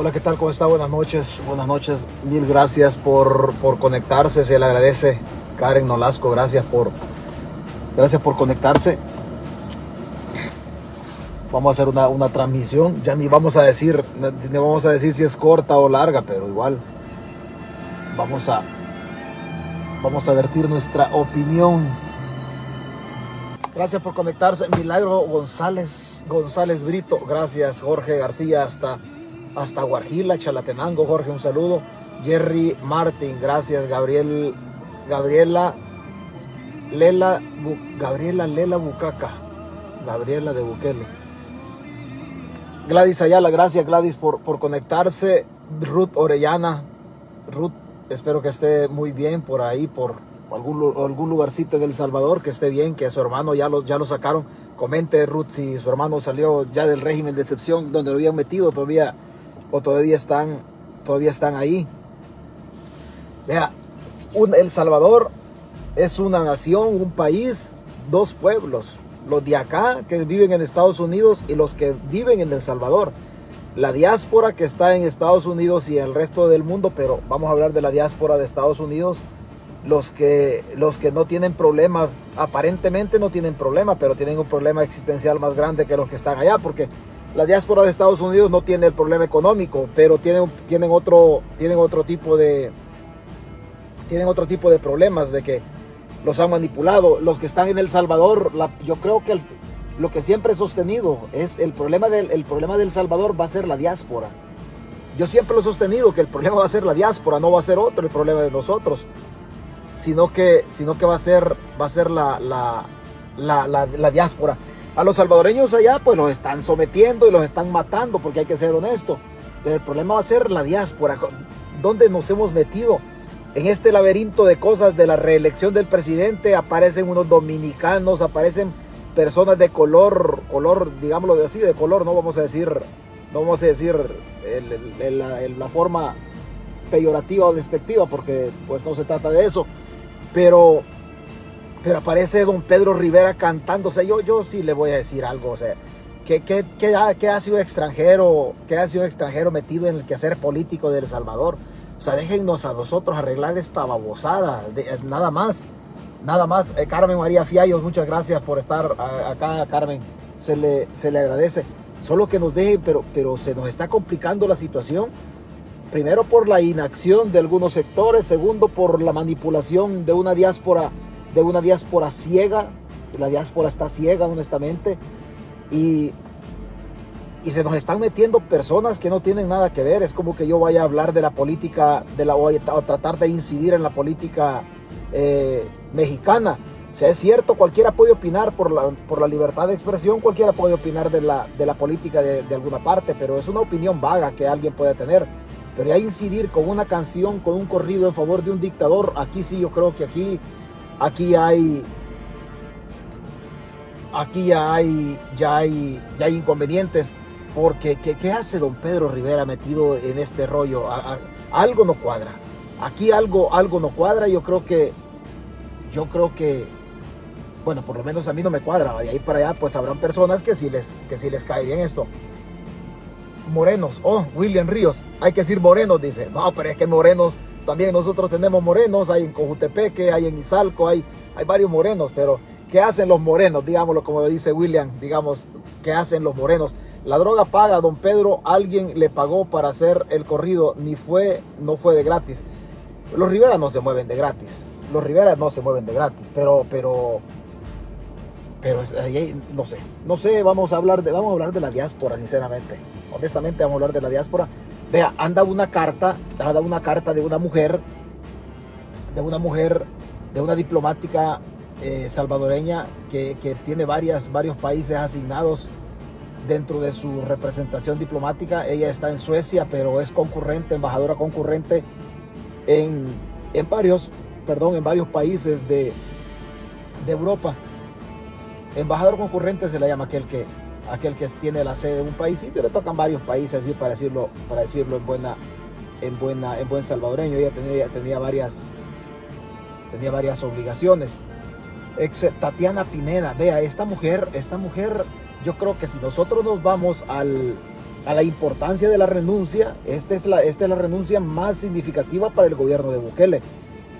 Hola, ¿qué tal? ¿Cómo está? Buenas noches. Buenas noches. Mil gracias por, por conectarse. Se le agradece. Karen Nolasco, gracias por, gracias por conectarse. Vamos a hacer una, una transmisión. Ya ni vamos a decir, ni vamos a decir si es corta o larga, pero igual vamos a, vamos a vertir nuestra opinión. Gracias por conectarse. Milagro González, González Brito. Gracias, Jorge García, hasta, hasta Guarjila, Chalatenango. Jorge, un saludo. Jerry Martin, gracias. Gabriel, Gabriela, Lela, Gabriela Lela Bucaca. Gabriela de Bukele. Gladys Ayala, gracias Gladys por, por conectarse. Ruth Orellana. Ruth, espero que esté muy bien por ahí, por, algún, algún lugarcito en El Salvador, que esté bien, que su hermano ya lo, ya lo sacaron. Comente Ruth si su hermano salió ya del régimen de excepción donde lo habían metido todavía o todavía están, todavía están ahí. Vea, El Salvador es una nación, un país, dos pueblos. Los de acá que viven en Estados Unidos y los que viven en El Salvador. La diáspora que está en Estados Unidos y el resto del mundo, pero vamos a hablar de la diáspora de Estados Unidos los que, los que no tienen problema, aparentemente no tienen problema, pero tienen un problema existencial más grande que los que están allá, porque la diáspora de Estados Unidos no tiene el problema económico, pero tienen, otro, tienen otro tipo de tienen otro tipo de problemas de que los han manipulado. Los que están en El Salvador, yo creo que lo que siempre he sostenido es el problema, del, el problema del Salvador va a ser la diáspora. Yo siempre lo he sostenido que el problema va a ser la diáspora, no va a ser otro el problema de nosotros sino que, sino que va a ser, va a ser la, la, la, la, diáspora. A los salvadoreños allá pues los están sometiendo y los están matando porque hay que ser honesto. Pero el problema va a ser la diáspora. ¿Dónde nos hemos metido? En este laberinto de cosas de la reelección del presidente aparecen unos dominicanos, aparecen personas de color, color, digámoslo de así, de color, no vamos a decir, no vamos a decir la forma peyorativa o despectiva, porque pues no se trata de eso. Pero, pero aparece don Pedro Rivera cantando. O sea, yo, yo sí le voy a decir algo. O sea, ¿qué, qué, qué, ha, qué ha sido extranjero? ¿Qué ha sido extranjero metido en el quehacer político de El Salvador? O sea, déjennos a nosotros arreglar esta babosada. nada más. Nada más. Eh, Carmen María Fiallos, muchas gracias por estar acá, Carmen. Se le, se le agradece. Solo que nos dejen, pero, pero se nos está complicando la situación primero por la inacción de algunos sectores, segundo por la manipulación de una diáspora, de una diáspora ciega, la diáspora está ciega honestamente, y, y se nos están metiendo personas que no tienen nada que ver, es como que yo vaya a hablar de la política, de la, o tratar de incidir en la política eh, mexicana. O sea, es cierto, cualquiera puede opinar por la, por la libertad de expresión, cualquiera puede opinar de la, de la política de, de alguna parte, pero es una opinión vaga que alguien puede tener. Pero ya incidir con una canción, con un corrido en favor de un dictador, aquí sí yo creo que aquí, aquí hay, aquí ya hay, ya hay, ya hay inconvenientes. Porque, ¿qué, hace don Pedro Rivera metido en este rollo? algo no cuadra. Aquí algo, algo no cuadra. Yo creo que, yo creo que, bueno, por lo menos a mí no me cuadra. De ahí para allá, pues habrán personas que sí les, que sí les cae bien esto morenos. Oh, William Ríos, hay que decir morenos, dice. No, pero es que morenos, también nosotros tenemos morenos, hay en Cojutepeque, hay en Izalco, hay, hay varios morenos, pero ¿qué hacen los morenos? Digámoslo como dice William, digamos, ¿qué hacen los morenos? La droga paga, don Pedro, alguien le pagó para hacer el corrido, ni fue, no fue de gratis. Los Rivera no se mueven de gratis. Los Rivera no se mueven de gratis, pero, pero, pero no sé, no sé, vamos a hablar de, vamos a hablar de la diáspora, sinceramente. Honestamente, vamos a hablar de la diáspora. Vea, anda una carta, anda una carta de una mujer, de una mujer, de una diplomática eh, salvadoreña que, tiene varios países asignados dentro de su representación diplomática. Ella está en Suecia, pero es concurrente, embajadora concurrente en, en varios, perdón, en varios países de, de Europa. Embajador concurrente se le llama aquel que, aquel que tiene la sede de un país y le tocan varios países así para decirlo, para decirlo en buena, en buena, en buen salvadoreño. Ella tenía, tenía varias, tenía varias obligaciones. Tatiana Pineda, vea, esta mujer, esta mujer, yo creo que si nosotros nos vamos al, a la importancia de la renuncia, esta es la, esta es la renuncia más significativa para el gobierno de Bukele.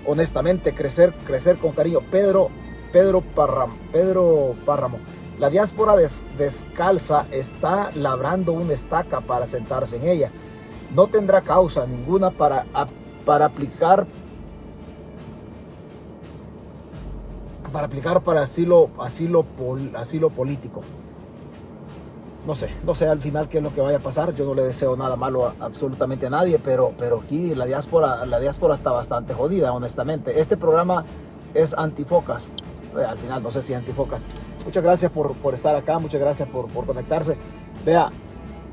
Honestamente, crecer, crecer con cariño. Pedro, Pedro Párramo, Pedro Párramo. La diáspora descalza está labrando una estaca para sentarse en ella. No tendrá causa ninguna para, para aplicar para aplicar para asilo, asilo, asilo político no sé, no sé al final qué es lo que vaya a pasar. Yo no le deseo nada malo absolutamente a nadie, pero, pero aquí la diáspora, la diáspora está bastante jodida, honestamente. Este programa es antifocas. Eh, al final, no sé si antifocas. Muchas gracias por, por estar acá, muchas gracias por, por, conectarse. Vea,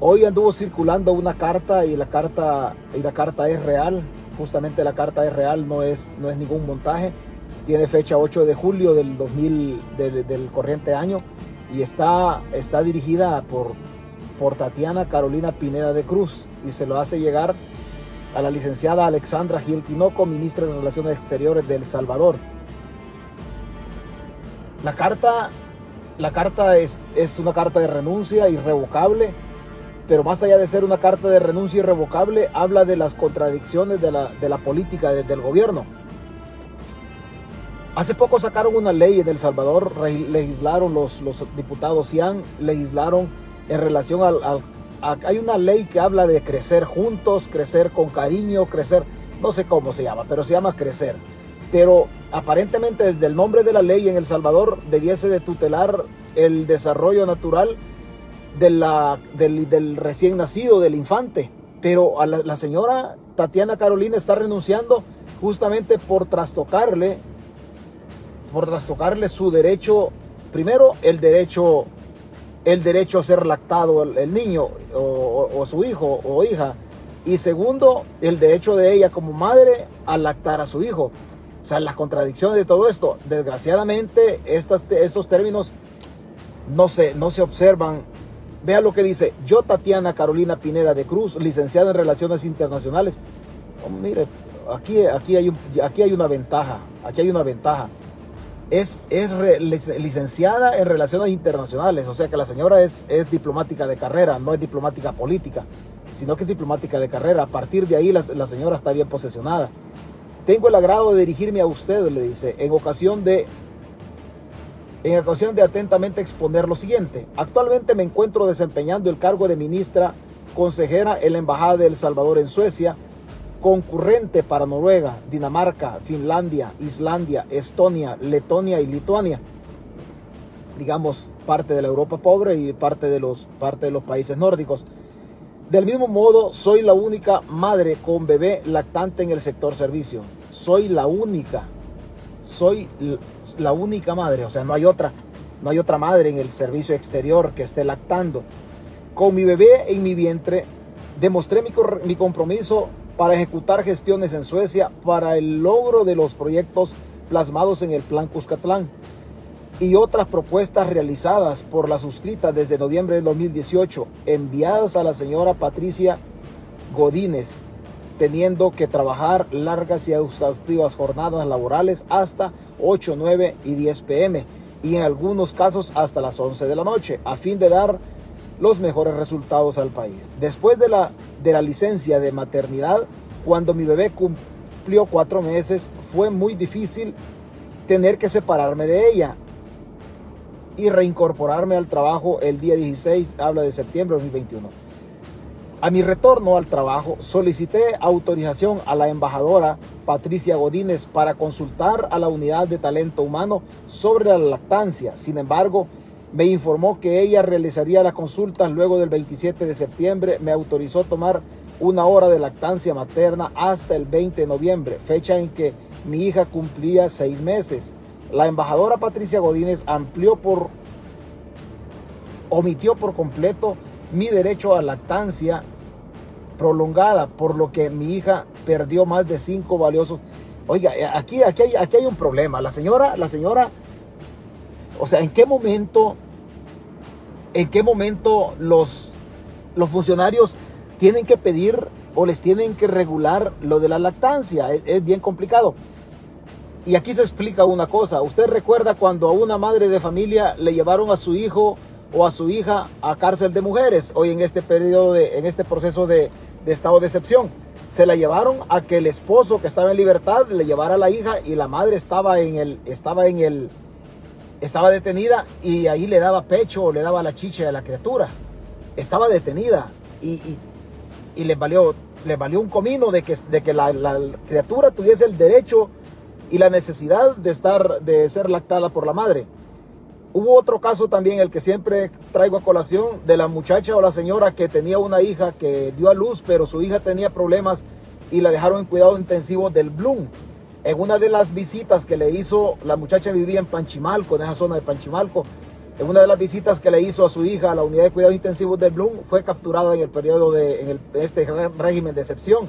hoy anduvo circulando una carta y la carta, y la carta es real. Justamente la carta es real, no es, no es ningún montaje. Tiene fecha 8 de julio del 2000, del, del corriente año y está, está dirigida por, por Tatiana Carolina Pineda de Cruz y se lo hace llegar a la licenciada Alexandra Gil Tinoco, ministra de Relaciones Exteriores de Salvador. La carta, la carta es, es una carta de renuncia irrevocable, pero más allá de ser una carta de renuncia irrevocable, habla de las contradicciones de la, de la política del gobierno. Hace poco sacaron una ley en El Salvador, legislaron los, los diputados han legislaron en relación al, Hay una ley que habla de crecer juntos, crecer con cariño, crecer, no sé cómo se llama, pero se llama crecer. Pero aparentemente desde el nombre de la ley en El Salvador debiese de tutelar el desarrollo natural del, recién nacido, del infante. Pero a la, la señora Tatiana Carolina está renunciando justamente por trastocarle por trastocarle su derecho, primero el derecho, el derecho a ser lactado el, niño o, su hijo o hija, y segundo el derecho de ella como madre a lactar a su hijo. O sea, las contradicciones de todo esto, desgraciadamente estas, estos términos no se, no se observan. Vea lo que dice, yo Tatiana Carolina Pineda de Cruz, licenciada en Relaciones Internacionales. Oh, mire, aquí, aquí, hay aquí hay una ventaja, aquí hay una ventaja es, es licenciada en Relaciones Internacionales, o sea que la señora es, es diplomática de carrera, no es diplomática política, sino que es diplomática de carrera. A partir de ahí la, la señora está bien posesionada. Tengo el agrado de dirigirme a usted, le dice, en ocasión de en ocasión de atentamente exponer lo siguiente. Actualmente me encuentro desempeñando el cargo de ministra consejera en la Embajada de El Salvador en Suecia concurrente para Noruega, Dinamarca, Finlandia, Islandia, Estonia, Letonia y Lituania. Digamos, parte de la Europa pobre y parte de los, parte de los países nórdicos. Del mismo modo, soy la única madre con bebé lactante en el sector servicio. Soy la única. Soy la única madre, o sea, no hay otra. No hay otra madre en el servicio exterior que esté lactando. Con mi bebé en mi vientre, demostré mi, mi compromiso para ejecutar gestiones en Suecia para el logro de los proyectos plasmados en el Plan Cuscatlán y otras propuestas realizadas por la suscrita desde noviembre de 2018 enviadas a la señora Patricia Godínez, teniendo que trabajar largas y exhaustivas jornadas laborales hasta 8, 9 y 10 pm y en algunos casos hasta las 11 de la noche a fin de dar los mejores resultados al país. Después de la, de la licencia de maternidad, cuando mi bebé cumplió cuatro meses, fue muy difícil tener que separarme de ella y reincorporarme al trabajo el día 16, habla de septiembre de 2021. A mi retorno al trabajo, solicité autorización a la embajadora Patricia Godínez para consultar a la unidad de talento humano sobre la lactancia. Sin embargo, me informó que ella realizaría las consultas luego del 27 de septiembre. Me autorizó tomar una hora de lactancia materna hasta el 20 de noviembre, fecha en que mi hija cumplía seis meses. La embajadora Patricia Godínez amplió por, omitió por completo mi derecho a lactancia prolongada, por lo que mi hija perdió más de cinco valiosos. Oiga, aquí, aquí, hay, aquí hay un problema. La señora, la señora o sea, ¿en qué momento, en qué momento los, los funcionarios tienen que pedir o les tienen que regular lo de la lactancia? Es, bien complicado. Y aquí se explica una cosa. ¿Usted recuerda cuando a una madre de familia le llevaron a su hijo o a su hija a cárcel de mujeres, hoy en este periodo, de, en este proceso de, de estado de excepción. Se la llevaron a que el esposo que estaba en libertad le llevara a la hija y la madre estaba en el, estaba en el, estaba detenida y ahí le daba pecho o le daba la chicha a la criatura. Estaba detenida y, y, y le, valió, valió un comino de que, de que la, criatura tuviese el derecho y la necesidad de, estar, de ser lactada por la madre. Hubo otro caso también, el que siempre traigo a colación, de la muchacha o la señora que tenía una hija que dio a luz, pero su hija tenía problemas y la dejaron en cuidado intensivo del Bloom. En una de las visitas que le hizo, la muchacha vivía en Panchimalco, en esa zona de Panchimalco. En una de las visitas que le hizo a su hija a la unidad de cuidados intensivos del Bloom, fue capturada en el periodo de este régimen de excepción.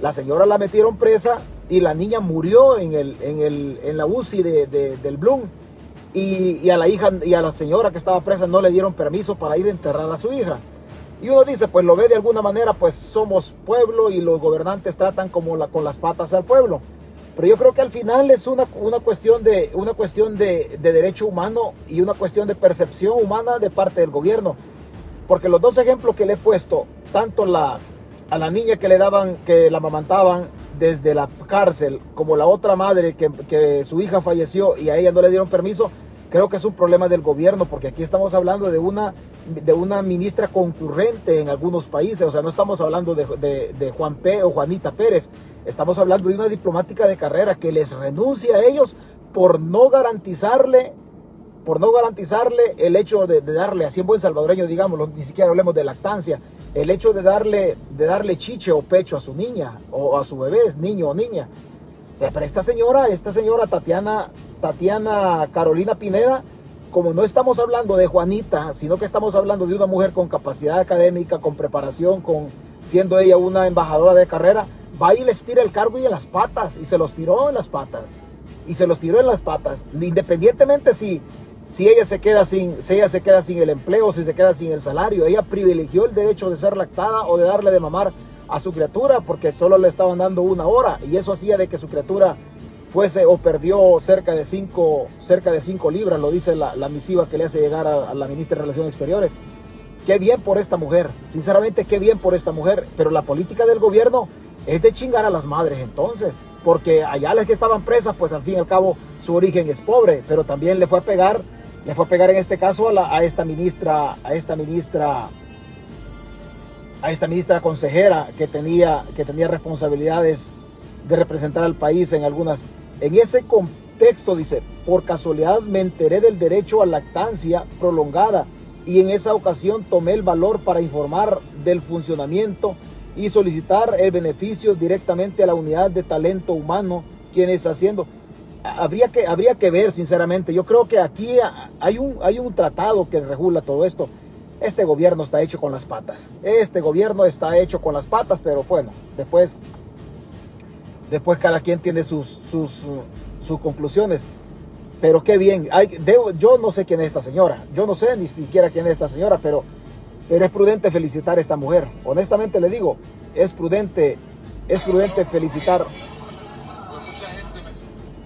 La señora la metieron presa y la niña murió en, el, en, el, en la UCI de, de, del Bloom. Y, y, a la hija y a la señora que estaba presa no le dieron permiso para ir a enterrar a su hija. Y uno dice, pues lo ve de alguna manera, pues somos pueblo y los gobernantes tratan como la, con las patas al pueblo. Pero yo creo que al final es una, una cuestión, de, una cuestión de, de, derecho humano y una cuestión de percepción humana de parte del gobierno. Porque los dos ejemplos que le he puesto, tanto la, a la niña que le daban, que la amamantaban desde la cárcel, como la otra madre que, que su hija falleció y a ella no le dieron permiso, creo que es un problema del gobierno, porque aquí estamos hablando de una, de una ministra concurrente en algunos países, o sea, no estamos hablando de, de, de, Juan P. o Juanita Pérez, estamos hablando de una diplomática de carrera que les renuncia a ellos por no garantizarle por no garantizarle el hecho de, de darle, así en buen salvadoreño, digámoslo, ni siquiera hablemos de lactancia, el hecho de darle, de darle chiche o pecho a su niña o a su bebé, niño o niña. O sea, pero esta señora, esta señora Tatiana, Tatiana Carolina Pineda, como no estamos hablando de Juanita, sino que estamos hablando de una mujer con capacidad académica, con preparación, con siendo ella una embajadora de carrera, va y les tira el cargo y en las patas, y se los tiró en las patas, y se los tiró en las patas, independientemente si si ella se queda sin, si ella se queda sin el empleo, si se queda sin el salario, ella privilegió el derecho de ser lactada o de darle de mamar a su criatura porque solo le estaban dando una hora y eso hacía de que su criatura fuese o perdió cerca de 5 cerca de cinco libras, lo dice la, la, misiva que le hace llegar a, a la ministra de Relaciones Exteriores. Qué bien por esta mujer, sinceramente qué bien por esta mujer, pero la política del gobierno es de chingar a las madres entonces, porque allá las que estaban presas, pues al fin y al cabo su origen es pobre, pero también le fue a pegar le fue a pegar en este caso a, esta ministra, a esta ministra, a esta ministra consejera que tenía, que tenía responsabilidades de representar al país en algunas. En ese contexto dice, por casualidad me enteré del derecho a lactancia prolongada y en esa ocasión tomé el valor para informar del funcionamiento y solicitar el beneficio directamente a la unidad de talento humano, quienes haciendo habría que, habría que ver, sinceramente. Yo creo que aquí hay un, hay un tratado que regula todo esto. Este gobierno está hecho con las patas. Este gobierno está hecho con las patas, pero bueno, después, después cada quien tiene sus, sus, conclusiones. Pero qué bien. Yo no sé quién es esta señora. Yo no sé ni siquiera quién es esta señora, pero, pero es prudente felicitar a esta mujer. Honestamente le digo, es prudente, es prudente felicitar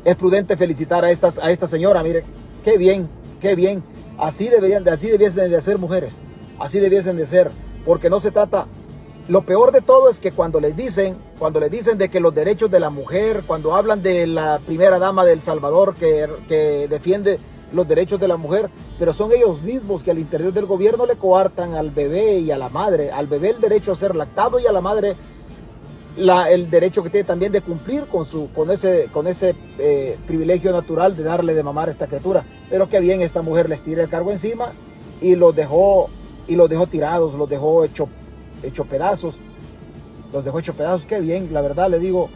es prudente felicitar a, estas, a esta señora. Mire, qué bien, qué bien. Así deberían, de, así debiesen de ser mujeres. Así debiesen de ser. Porque no se trata. Lo peor de todo es que cuando les dicen, cuando les dicen de que los derechos de la mujer, cuando hablan de la primera dama del Salvador que, que defiende los derechos de la mujer, pero son ellos mismos que al interior del gobierno le coartan al bebé y a la madre, al bebé el derecho a ser lactado y a la madre el derecho que tiene también de cumplir con, su, con ese, con ese eh, privilegio natural de darle de mamar a esta criatura. Pero que bien esta mujer les tira el cargo encima y los dejó, y los dejó tirados, los dejó hecho, hecho pedazos. Los dejó hecho pedazos. Qué bien, la verdad le digo,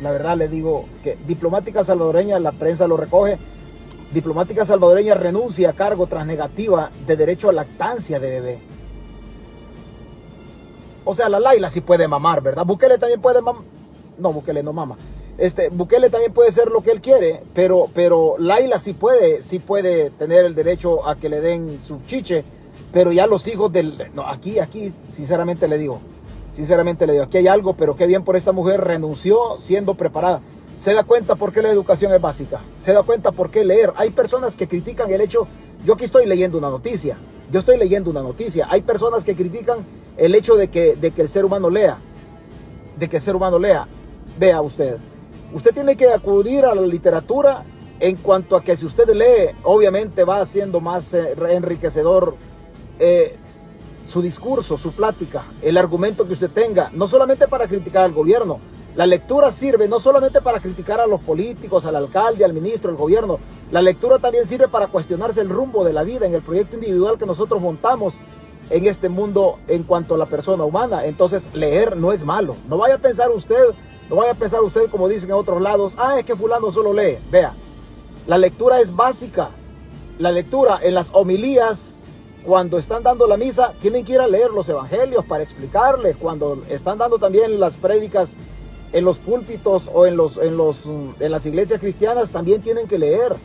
la verdad le digo que diplomática salvadoreña, la prensa lo recoge. Diplomática salvadoreña renuncia a cargo tras negativa de derecho a lactancia de bebé. O sea, la Laila sí puede mamar, ¿verdad? Bukele también puede mamar. No, Bukele no mama. Este, Bukele también puede ser lo que él quiere, pero, pero Laila sí puede, sí puede tener el derecho a que le den su chiche, pero ya los hijos del... No, aquí, aquí, sinceramente le digo, sinceramente le digo, aquí hay algo, pero qué bien por esta mujer, renunció siendo preparada. Se da cuenta por qué la educación es básica, se da cuenta por qué leer. Hay personas que critican el hecho, yo aquí estoy leyendo una noticia, yo estoy leyendo una noticia, hay personas que critican el hecho de que, de que el ser humano lea, de que el ser humano lea. Vea usted, usted tiene que acudir a la literatura en cuanto a que si usted lee, obviamente va siendo más eh, enriquecedor eh, su discurso, su plática, el argumento que usted tenga, no solamente para criticar al gobierno. La lectura sirve no solamente para criticar a los políticos, al alcalde, al ministro, al gobierno. La lectura también sirve para cuestionarse el rumbo de la vida en el proyecto individual que nosotros montamos en este mundo en cuanto a la persona humana. Entonces, leer no es malo. No vaya a pensar usted, no vaya a pensar usted como dicen en otros lados, ah, es que fulano solo lee. Vea, la lectura es básica. La lectura en las homilías cuando están dando la misa, tienen que ir a leer los evangelios para explicarle. Cuando están dando también las prédicas en los púlpitos o en, los, en, los, en las iglesias cristianas, también tienen que leer.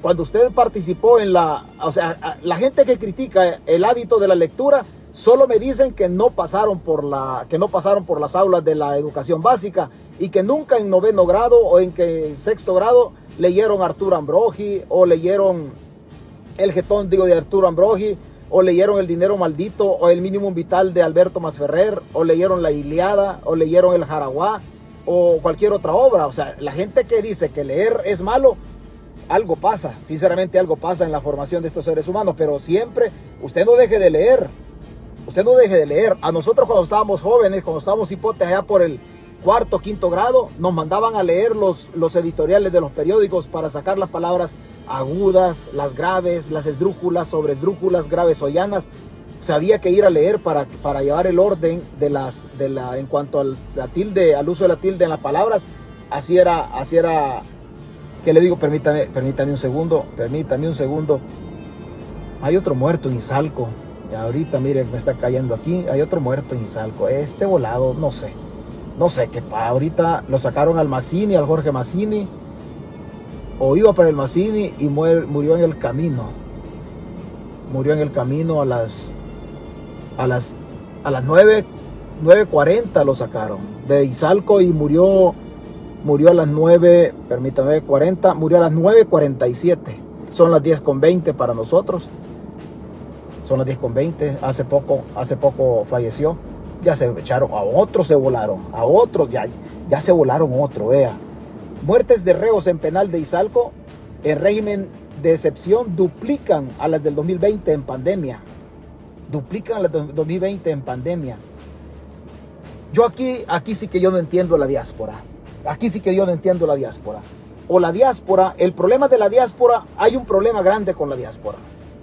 Cuando usted participó en la, o sea, la gente que critica el hábito de la lectura, solo me dicen que no pasaron por la, que no pasaron por las aulas de la educación básica y que nunca en noveno grado o en que sexto grado leyeron Arturo Ambrogi o leyeron el getón, digo, de Arturo Ambrogi, o leyeron El dinero maldito, o El mínimo vital de Alberto Masferrer, o leyeron La Iliada, o leyeron El Jaraguá, o cualquier otra obra. O sea, la gente que dice que leer es malo, algo pasa, sinceramente algo pasa en la formación de estos seres humanos, pero siempre usted no deje de leer, usted no deje de leer. A nosotros cuando estábamos jóvenes, cuando estábamos hipotes por el cuarto, quinto grado, nos mandaban a leer los, los editoriales de los periódicos para sacar las palabras agudas, las graves, las esdrújulas, sobre esdrújulas, graves o había que ir a leer para, para llevar el orden de las, de la, en cuanto al tilde, al uso de la tilde en las palabras. Así era, así era, que le digo, permítame, permítame un segundo, permítame un segundo. Hay otro muerto en Izalco. ahorita, miren, me está cayendo aquí. Hay otro muerto en Izalco. Este volado, no sé no sé qué, ahorita lo sacaron al Mazzini, al Jorge Mazzini, o iba para el Mazzini y murió en el camino. Murió en el camino a las a las a las 9 9:40 lo sacaron de Izalco y murió murió a las 9, permítame, 40, murió a las 9:47. Son las 10 con 20 para nosotros. Son las 10 con 20. Hace poco, hace poco falleció ya se echaron, a otros se volaron, a otros ya, ya se volaron otro, vea. Muertes de reos en penal de Izalco en régimen de excepción duplican a las del 2020 en pandemia. Duplican a las del 2020 en pandemia. Yo aquí, aquí sí que yo no entiendo la diáspora. Aquí sí que yo no entiendo la diáspora. O la diáspora, el problema de la diáspora, hay un problema grande con la diáspora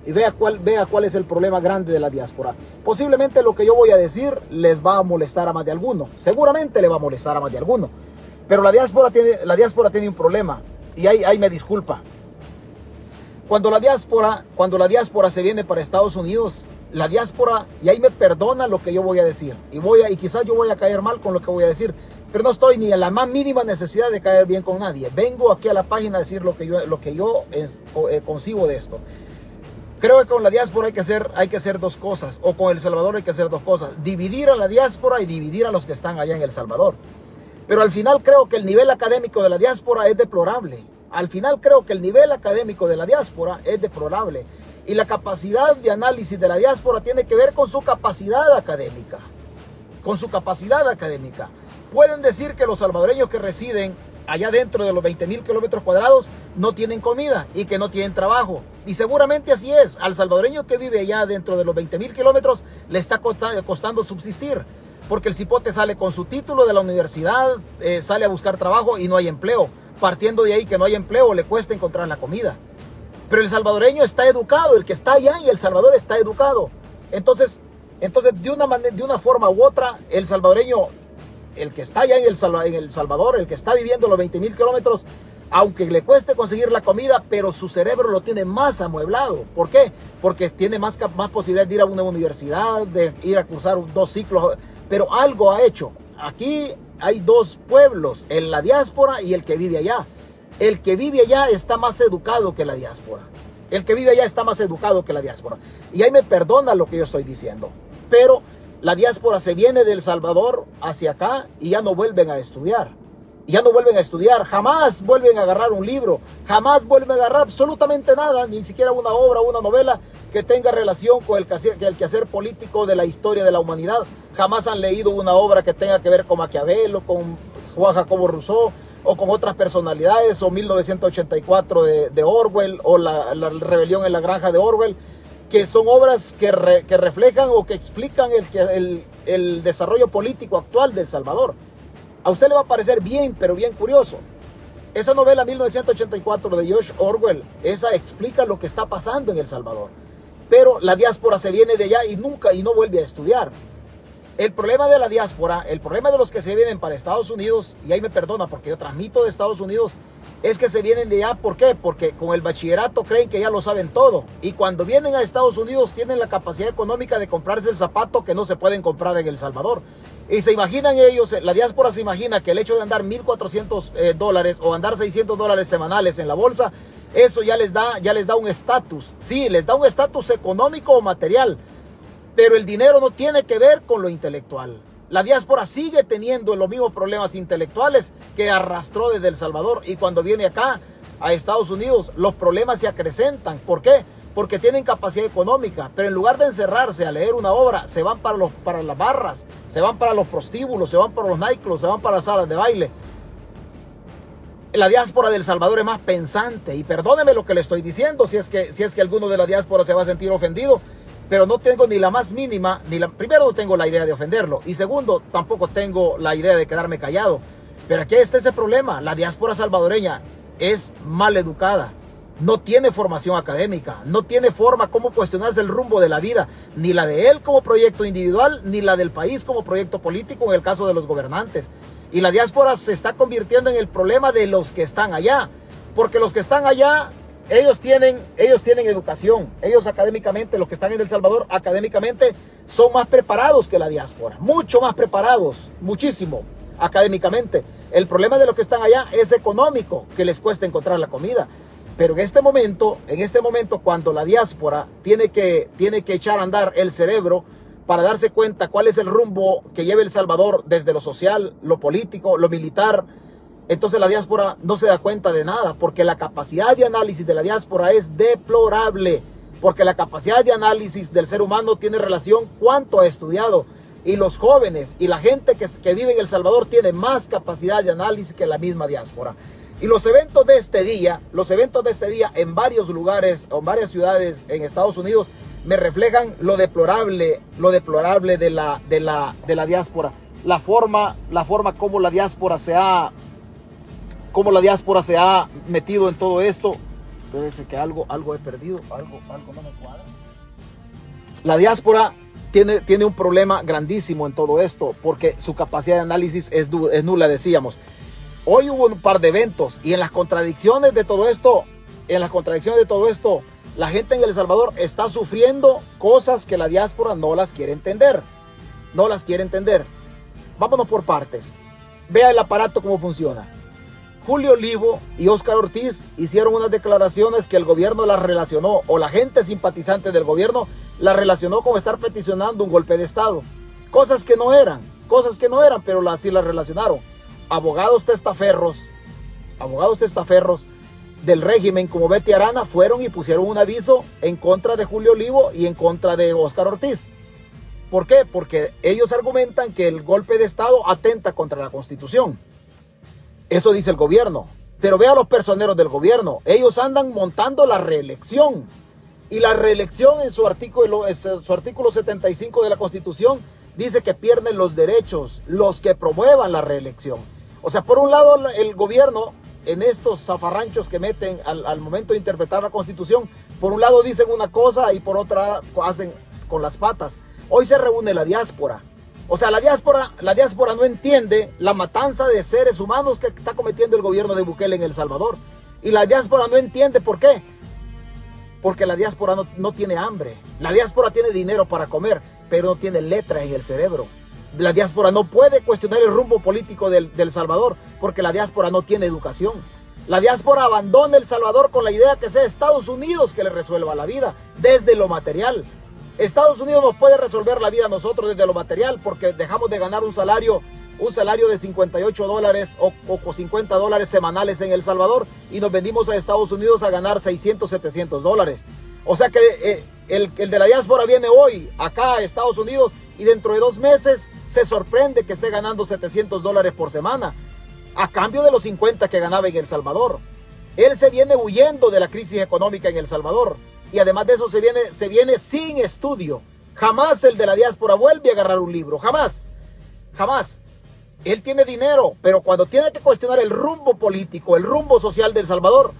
y vea cuál, vea cuál es el problema grande de la diáspora. Posiblemente lo que yo voy a decir les va a molestar a más de alguno. Seguramente le va a molestar a más de alguno. Pero la diáspora tiene, la diáspora tiene un problema. Y ahí, ahí me disculpa. Cuando la diáspora, cuando la diáspora se viene para Estados Unidos, la diáspora, y ahí me perdona lo que yo voy a decir. Y voy a, y quizás yo voy a caer mal con lo que voy a decir. Pero no estoy ni en la más mínima necesidad de caer bien con nadie. Vengo aquí a la página a decir lo que yo, lo que yo es, eh, concibo de esto. Creo que con la diáspora hay que, hacer, hay que hacer dos cosas, o con El Salvador hay que hacer dos cosas, dividir a la diáspora y dividir a los que están allá en El Salvador. Pero al final creo que el nivel académico de la diáspora es deplorable. Al final creo que el nivel académico de la diáspora es deplorable. Y la capacidad de análisis de la diáspora tiene que ver con su capacidad académica. Con su capacidad académica. Pueden decir que los salvadoreños que residen allá dentro de los 20 mil kilómetros cuadrados no tienen comida y que no tienen trabajo. Y seguramente así es. Al salvadoreño que vive allá dentro de los 20 mil kilómetros le está costando subsistir. Porque el cipote sale con su título de la universidad, eh, sale a buscar trabajo y no hay empleo. Partiendo de ahí que no hay empleo, le cuesta encontrar la comida. Pero el salvadoreño está educado, el que está allá en El Salvador está educado. Entonces, entonces de, una de una forma u otra, el salvadoreño el que está allá en El, Salvador, el que está viviendo los 20 mil kilómetros, aunque le cueste conseguir la comida, pero su cerebro lo tiene más amueblado. ¿Por qué? Porque tiene más, más posibilidad de ir a una universidad, de ir a cursar dos ciclos, pero algo ha hecho. Aquí hay dos pueblos, el la diáspora y el que vive allá. El que vive allá está más educado que la diáspora. El que vive allá está más educado que la diáspora. Y ahí me perdona lo que yo estoy diciendo. Pero la diáspora se viene del Salvador hacia acá y ya no vuelven a estudiar. ya no vuelven a estudiar, jamás vuelven a agarrar un libro, jamás vuelven a agarrar absolutamente nada, ni siquiera una obra, una novela que tenga relación con el quehacer, el quehacer político de la historia de la humanidad. Jamás han leído una obra que tenga que ver con Maquiavelo, con Juan Jacobo Rousseau o con otras personalidades, o 1984 de, Orwell, o la, rebelión en la granja de Orwell, que son obras que, reflejan o que explican el, el desarrollo político actual de El Salvador. A usted le va a parecer bien, pero bien curioso. Esa novela 1984 de George Orwell, esa explica lo que está pasando en El Salvador. Pero la diáspora se viene de allá y nunca y no vuelve a estudiar. El problema de la diáspora, el problema de los que se vienen para Estados Unidos, y ahí me perdona porque yo transmito de Estados Unidos, es que se vienen de allá. ¿Por qué? Porque con el bachillerato creen que ya lo saben todo. Y cuando vienen a Estados Unidos tienen la capacidad económica de comprarse el zapato que no se pueden comprar en El Salvador. Y se imaginan ellos, la diáspora se imagina que el hecho de andar 1.400 eh, dólares o andar 600 dólares semanales en la bolsa, eso ya les da, ya les da un estatus. Sí, les da un estatus económico o material, pero el dinero no tiene que ver con lo intelectual. La diáspora sigue teniendo los mismos problemas intelectuales que arrastró desde El Salvador y cuando viene acá a Estados Unidos los problemas se acrecentan. ¿Por qué? porque tienen capacidad económica, pero en lugar de encerrarse a leer una obra, se van para, los, para las barras, se van para los prostíbulos, se van para los nightclubs, se van para las salas de baile. La diáspora del Salvador es más pensante y perdóneme lo que le estoy diciendo si es que, si es que alguno de la diáspora se va a sentir ofendido, pero no tengo ni la más mínima, ni la, primero no tengo la idea de ofenderlo y segundo tampoco tengo la idea de quedarme callado. Pero aquí está ese problema, la diáspora salvadoreña es mal educada, no tiene formación académica, no tiene forma cómo cuestionarse el rumbo de la vida, ni la de él como proyecto individual, ni la del país como proyecto político en el caso de los gobernantes. Y la diáspora se está convirtiendo en el problema de los que están allá, porque los que están allá, ellos tienen, ellos tienen educación, ellos académicamente, los que están en El Salvador académicamente son más preparados que la diáspora, mucho más preparados, muchísimo académicamente. El problema de los que están allá es económico, que les cuesta encontrar la comida. Pero en este momento, en este momento cuando la diáspora tiene que, tiene que echar a andar el cerebro para darse cuenta cuál es el rumbo que lleva El Salvador desde lo social, lo político, lo militar, entonces la diáspora no se da cuenta de nada, porque la capacidad de análisis de la diáspora es deplorable, porque la capacidad de análisis del ser humano tiene relación cuánto ha estudiado. Y los jóvenes y la gente que, que vive en El Salvador tiene más capacidad de análisis que la misma diáspora. Y los eventos de este día, los eventos de este día en varios lugares en varias ciudades en Estados Unidos me reflejan lo deplorable, lo deplorable de la, de la, de la diáspora. La forma, la forma como la diáspora se ha, como la diáspora se ha metido en todo esto. Parece que algo, algo he perdido, algo, algo no me cuadra. La diáspora tiene, tiene un problema grandísimo en todo esto porque su capacidad de análisis es, es nula, decíamos. Hoy hubo un par de eventos y en las contradicciones de todo esto, en las contradicciones de todo esto, la gente en El Salvador está sufriendo cosas que la diáspora no las quiere entender. No las quiere entender. Vámonos por partes. Vea el aparato cómo funciona. Julio Olivo y Óscar Ortiz hicieron unas declaraciones que el gobierno las relacionó, o la gente simpatizante del gobierno las relacionó con estar peticionando un golpe de Estado. Cosas que no eran, cosas que no eran, pero así las relacionaron abogados testaferros, abogados testaferros del régimen como Betty Arana fueron y pusieron un aviso en contra de Julio Olivo y en contra de Óscar Ortiz. ¿Por qué? Porque ellos argumentan que el golpe de Estado atenta contra la Constitución. Eso dice el gobierno. Pero vea los personeros del gobierno. Ellos andan montando la reelección. Y la reelección en su artículo, su artículo 75 de la Constitución dice que pierden los derechos los que promuevan la reelección. O sea, por un lado el gobierno en estos zafarranchos que meten al, momento de interpretar la constitución, por un lado dicen una cosa y por otra hacen con las patas. Hoy se reúne la diáspora. O sea, la diáspora, la diáspora no entiende la matanza de seres humanos que está cometiendo el gobierno de Bukele en El Salvador. Y la diáspora no entiende por qué. Porque la diáspora no, no tiene hambre. La diáspora tiene dinero para comer, pero no tiene letra en el cerebro. La diáspora no puede cuestionar el rumbo político del, Salvador porque la diáspora no tiene educación. La diáspora abandona El Salvador con la idea que sea Estados Unidos que le resuelva la vida desde lo material. Estados Unidos nos puede resolver la vida a nosotros desde lo material porque dejamos de ganar un salario un salario de 58 dólares o, o 50 dólares semanales en El Salvador y nos vendimos a Estados Unidos a ganar 600, 700 dólares. O sea que eh, el, el de la diáspora viene hoy acá a Estados Unidos y dentro de dos meses se sorprende que esté ganando 700 dólares por semana, a cambio de los 50 que ganaba en El Salvador. Él se viene huyendo de la crisis económica en El Salvador y además de eso se viene, se viene sin estudio. Jamás el de la diáspora vuelve a agarrar un libro, jamás, jamás. Él tiene dinero, pero cuando tiene que cuestionar el rumbo político, el rumbo social de El Salvador,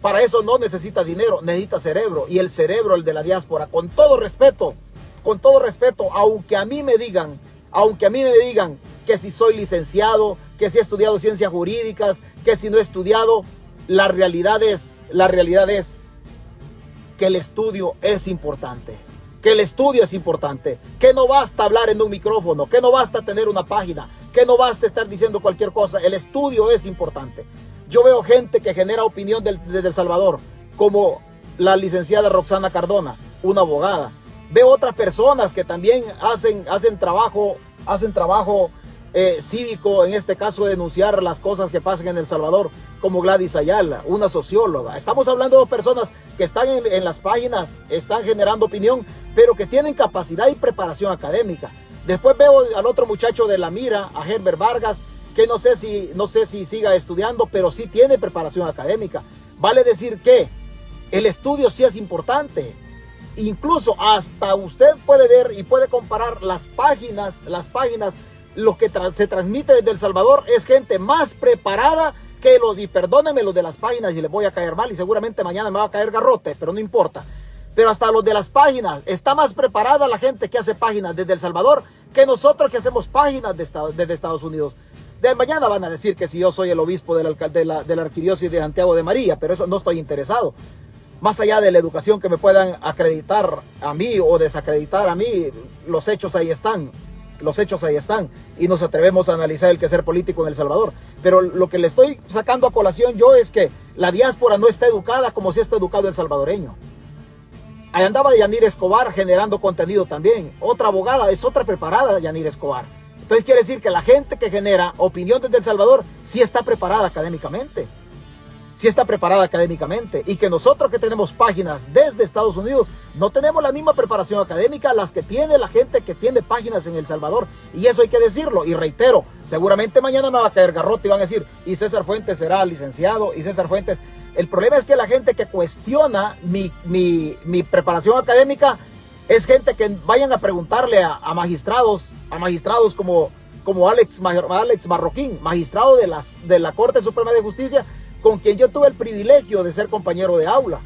para eso no necesita dinero, necesita cerebro. Y el cerebro, el de la diáspora, con todo respeto, con todo respeto, aunque a mí me digan, aunque a mí me digan que si soy licenciado, que si he estudiado ciencias jurídicas, que si no he estudiado, la realidad es, la realidad es que el estudio es importante. Que el estudio es importante. Que no basta hablar en un micrófono. Que no basta tener una página. Que no basta estar diciendo cualquier cosa. El estudio es importante. Yo veo gente que genera opinión desde El Salvador, como la licenciada Roxana Cardona, una abogada. Veo otras personas que también hacen, hacen trabajo, hacen trabajo eh, cívico, en este caso denunciar las cosas que pasan en El Salvador, como Gladys Ayala, una socióloga. Estamos hablando de personas que están en, las páginas, están generando opinión, pero que tienen capacidad y preparación académica. Después veo al otro muchacho de la mira, a Herbert Vargas, que no sé si, no sé si siga estudiando, pero sí tiene preparación académica. Vale decir que el estudio sí es importante. Incluso hasta usted puede ver y puede comparar las páginas, las páginas, lo que se transmite desde El Salvador es gente más preparada que los, y perdónenme los de las páginas y les voy a caer mal y seguramente mañana me va a caer garrote, pero no importa. Pero hasta los de las páginas, está más preparada la gente que hace páginas desde El Salvador que nosotros que hacemos páginas desde Estados Unidos. De mañana van a decir que si yo soy el obispo de la, arquidiócesis de Santiago de María, pero eso no estoy interesado. Más allá de la educación que me puedan acreditar a mí o desacreditar a mí, los hechos ahí están. Los hechos ahí están. Y nos atrevemos a analizar el quehacer político en El Salvador. Pero lo que le estoy sacando a colación yo es que la diáspora no está educada como si está educado el salvadoreño. Ahí andaba Yanir Escobar generando contenido también. Otra abogada, es otra preparada Yanir Escobar entonces quiere decir que la gente que genera opinión desde El Salvador sí está preparada académicamente. Sí está preparada académicamente. Y que nosotros que tenemos páginas desde Estados Unidos no tenemos la misma preparación académica las que tiene la gente que tiene páginas en El Salvador. Y eso hay que decirlo. Y reitero, seguramente mañana me va a caer garrote y van a decir, y César Fuentes será licenciado, y César Fuentes... El problema es que la gente que cuestiona mi, mi, mi preparación académica es gente que vayan a preguntarle a, magistrados, a magistrados como, como Alex, Alex Marroquín, magistrado de, las, de la Corte Suprema de Justicia, con quien yo tuve el privilegio de ser compañero de aula.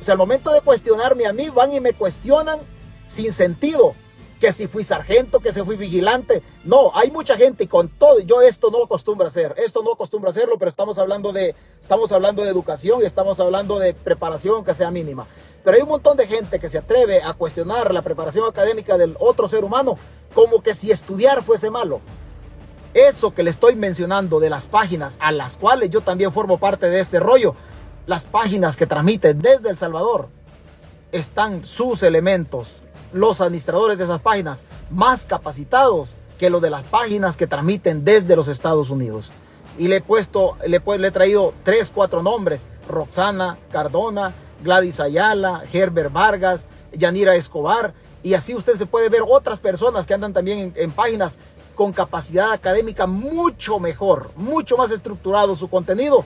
O sea, al momento de cuestionarme a mí, van y me cuestionan sin sentido. Que si fui sargento, que si fui vigilante. No, hay mucha gente y con todo, yo esto no acostumbro a hacer, esto no acostumbro a hacerlo, pero estamos hablando de, estamos hablando de educación y estamos hablando de preparación que sea mínima. Pero hay un montón de gente que se atreve a cuestionar la preparación académica del otro ser humano como que si estudiar fuese malo. Eso que le estoy mencionando de las páginas a las cuales yo también formo parte de este rollo, las páginas que transmiten desde El Salvador, están sus elementos, los administradores de esas páginas, más capacitados que los de las páginas que transmiten desde los Estados Unidos. Y le he puesto, le, he traído tres, cuatro nombres, Roxana Cardona, Gladys Ayala, Herbert Vargas, Yanira Escobar, y así usted se puede ver otras personas que andan también en, páginas con capacidad académica mucho mejor, mucho más estructurado su contenido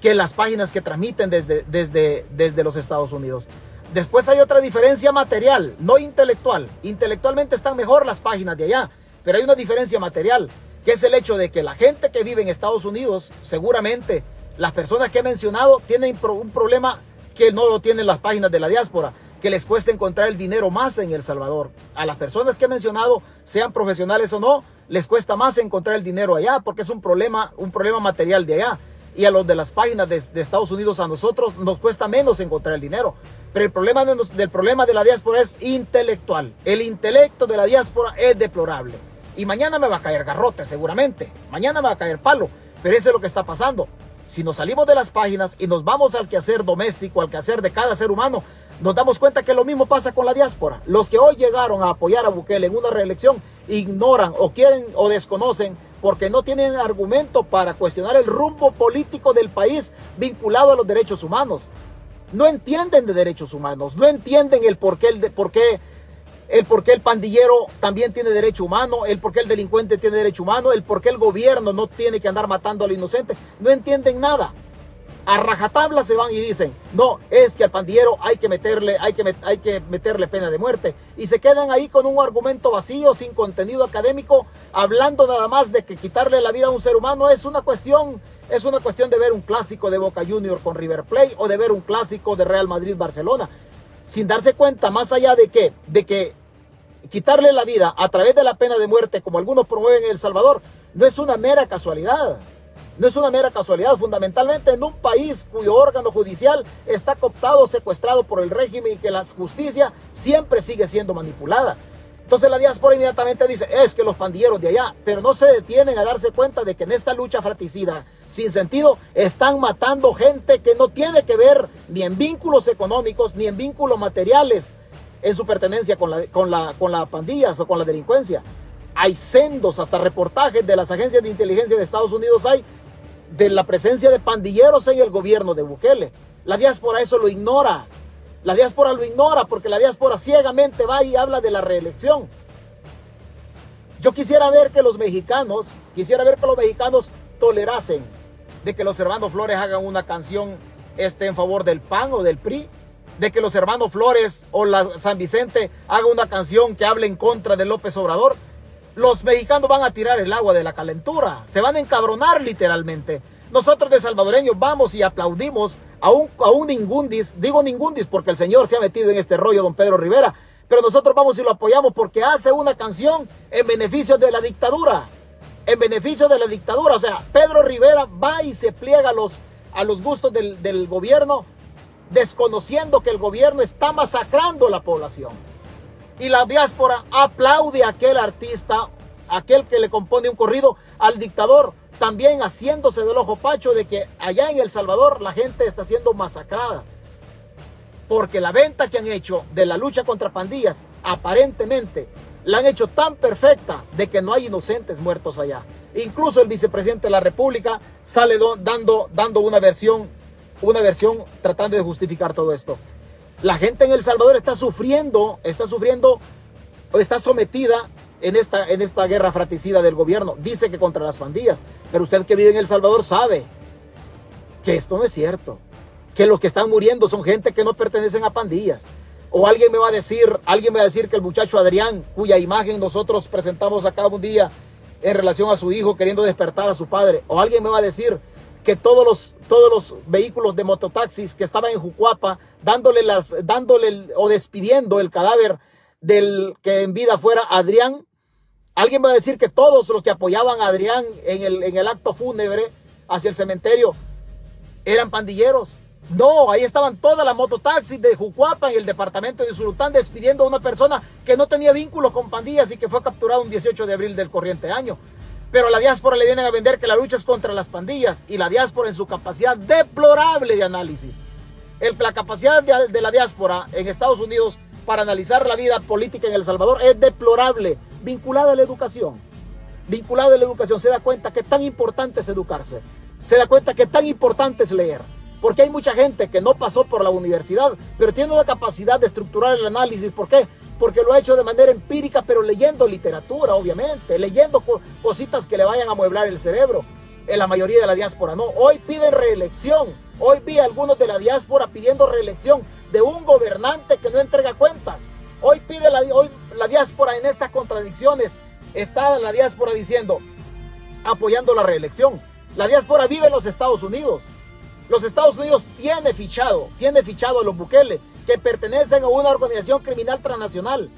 que las páginas que transmiten desde, desde, desde los Estados Unidos. Después hay otra diferencia material, no intelectual. Intelectualmente están mejor las páginas de allá, pero hay una diferencia material, que es el hecho de que la gente que vive en Estados Unidos, seguramente las personas que he mencionado, tienen un problema que no lo tienen las páginas de la diáspora, que les cuesta encontrar el dinero más en El Salvador. A las personas que he mencionado, sean profesionales o no, les cuesta más encontrar el dinero allá porque es un problema, un problema material de allá. Y a los de las páginas de, Estados Unidos, a nosotros nos cuesta menos encontrar el dinero. Pero el problema del problema de la diáspora es intelectual. El intelecto de la diáspora es deplorable. Y mañana me va a caer garrote, seguramente. Mañana me va a caer palo. Pero eso es lo que está pasando. Si nos salimos de las páginas y nos vamos al quehacer doméstico, al quehacer de cada ser humano, nos damos cuenta que lo mismo pasa con la diáspora. Los que hoy llegaron a apoyar a Bukele en una reelección ignoran o quieren o desconocen porque no tienen argumento para cuestionar el rumbo político del país vinculado a los derechos humanos. No entienden de derechos humanos, no entienden el por qué, el, por qué, el por qué el pandillero también tiene derecho humano, el por qué el delincuente tiene derecho humano, el por qué el gobierno no tiene que andar matando al inocente. No entienden nada a rajatabla se van y dicen, no, es que al pandillero hay que meterle, hay que, hay que meterle pena de muerte. Y se quedan ahí con un argumento vacío, sin contenido académico, hablando nada más de que quitarle la vida a un ser humano es una cuestión, es una cuestión de ver un clásico de Boca Junior con River Plate o de ver un clásico de Real Madrid Barcelona. Sin darse cuenta, más allá de que, de que quitarle la vida a través de la pena de muerte, como algunos promueven en El Salvador, no es una mera casualidad. No es una mera casualidad, fundamentalmente en un país cuyo órgano judicial está cooptado, secuestrado por el régimen y que la justicia siempre sigue siendo manipulada. Entonces la diáspora inmediatamente dice, es que los pandilleros de allá, pero no se detienen a darse cuenta de que en esta lucha fratricida sin sentido están matando gente que no tiene que ver ni en vínculos económicos ni en vínculos materiales en su pertenencia con la, con la, con las pandillas o con la delincuencia. Hay sendos, hasta reportajes de las agencias de inteligencia de Estados Unidos hay de la presencia de pandilleros en el gobierno de Bukele. La diáspora eso lo ignora. La diáspora lo ignora porque la diáspora ciegamente va y habla de la reelección. Yo quisiera ver que los mexicanos, quisiera ver que los mexicanos tolerasen de que los hermanos Flores hagan una canción este, en favor del PAN o del PRI, de que los hermanos Flores o la San Vicente hagan una canción que hable en contra de López Obrador los mexicanos van a tirar el agua de la calentura, se van a encabronar literalmente. Nosotros de salvadoreños vamos y aplaudimos a un, a un ningundis, digo ningundis porque el señor se ha metido en este rollo, don Pedro Rivera, pero nosotros vamos y lo apoyamos porque hace una canción en beneficio de la dictadura, en beneficio de la dictadura. O sea, Pedro Rivera va y se pliega a los, a los gustos del, del gobierno, desconociendo que el gobierno está masacrando a la población. Y la diáspora aplaude a aquel artista, aquel que le compone un corrido al dictador, también haciéndose del ojo pacho de que allá en El Salvador la gente está siendo masacrada. Porque la venta que han hecho de la lucha contra pandillas, aparentemente, la han hecho tan perfecta de que no hay inocentes muertos allá. Incluso el vicepresidente de la República sale dando, dando una versión, una versión tratando de justificar todo esto. La gente en El Salvador está sufriendo, está sufriendo o está sometida en esta, en esta guerra fratricida del gobierno. Dice que contra las pandillas. Pero usted que vive en El Salvador sabe que esto no es cierto. Que los que están muriendo son gente que no pertenecen a pandillas. O alguien me va a decir, alguien me va a decir que el muchacho Adrián, cuya imagen nosotros presentamos acá un día en relación a su hijo queriendo despertar a su padre. O alguien me va a decir que todos los, todos los vehículos de mototaxis que estaban en Jucuapa, dándole, las, dándole o despidiendo el cadáver del que en vida fuera Adrián, alguien va a decir que todos los que apoyaban a Adrián en el, en el acto fúnebre hacia el cementerio eran pandilleros. No, ahí estaban todas las mototaxis de Jucuapa en el departamento de Sultán despidiendo a una persona que no tenía vínculo con pandillas y que fue capturado un 18 de abril del corriente año. Pero a la diáspora le vienen a vender que la lucha es contra las pandillas y la diáspora en su capacidad deplorable de análisis. La capacidad de, de la diáspora en Estados Unidos para analizar la vida política en El Salvador es deplorable, vinculada a la educación. Vinculada a la educación, se da cuenta que tan importante es educarse. Se da cuenta que tan importante es leer. Porque hay mucha gente que no pasó por la universidad, pero tiene una capacidad de estructurar el análisis. ¿Por qué? porque lo ha hecho de manera empírica, pero leyendo literatura, obviamente, leyendo cositas que le vayan a amueblar el cerebro. En la mayoría de la diáspora no. Hoy piden reelección. Hoy vi a algunos de la diáspora pidiendo reelección de un gobernante que no entrega cuentas. Hoy pide la, hoy la diáspora en estas contradicciones. Está la diáspora diciendo, apoyando la reelección. La diáspora vive en los Estados Unidos. Los Estados Unidos tiene fichado, tiene fichado a los Bukele que pertenecen a una organización criminal transnacional.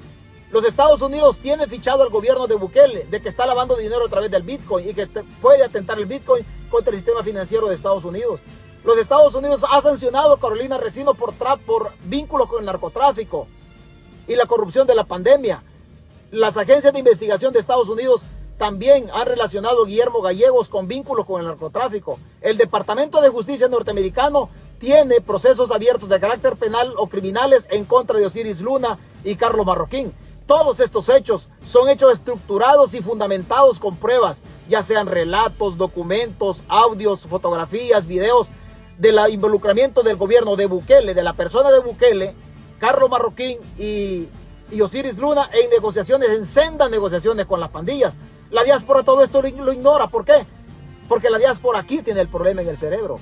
Los Estados Unidos tienen fichado al gobierno de Bukele de que está lavando dinero a través del Bitcoin y que puede atentar el Bitcoin contra el sistema financiero de Estados Unidos. Los Estados Unidos ha sancionado a Carolina Recino por, por vínculos con el narcotráfico y la corrupción de la pandemia. Las agencias de investigación de Estados Unidos también han relacionado Guillermo Gallegos con vínculos con el narcotráfico. El Departamento de Justicia norteamericano tiene procesos abiertos de carácter penal o criminales en contra de Osiris Luna y Carlos Marroquín. Todos estos hechos son hechos estructurados y fundamentados con pruebas. ya sean relatos, documentos, audios, fotografías, videos del involucramiento del gobierno de Bukele, de la persona de Bukele, Carlos Marroquín y, Osiris Luna en negociaciones, en sendas negociaciones con las pandillas. La diáspora todo esto lo, ignora. ¿Por qué? Porque la diáspora aquí tiene el problema en el cerebro.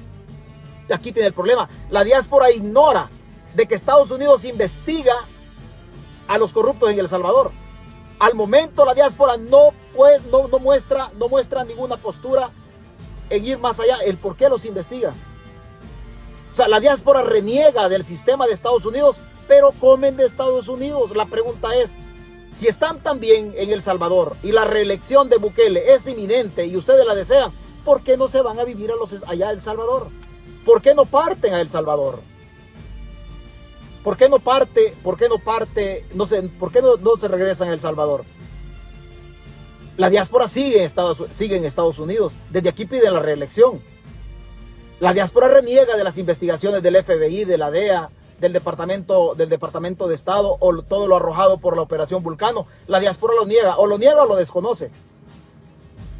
Aquí tiene el problema. La diáspora ignora de que Estados Unidos investiga a los corruptos en El Salvador. Al momento la diáspora no, muestra, no muestra ninguna postura en ir más allá. El por qué los investiga. O sea, la diáspora reniega del sistema de Estados Unidos, pero comen de Estados Unidos. La pregunta es, si están también en El Salvador y la reelección de Bukele es inminente y ustedes la desean, ¿por qué no se van a vivir a los, allá a El Salvador? ¿Por qué no parten a El Salvador? ¿Por qué no parte? ¿Por qué no parte? No sé, ¿por qué no, no se regresan a El Salvador? La diáspora sigue en, Estados, sigue en Estados Unidos. Desde aquí piden la reelección. La diáspora reniega de las investigaciones del FBI, de la DEA, del Departamento, del Departamento de Estado o todo lo arrojado por la Operación Vulcano. La diáspora lo niega, o lo niega o lo desconoce.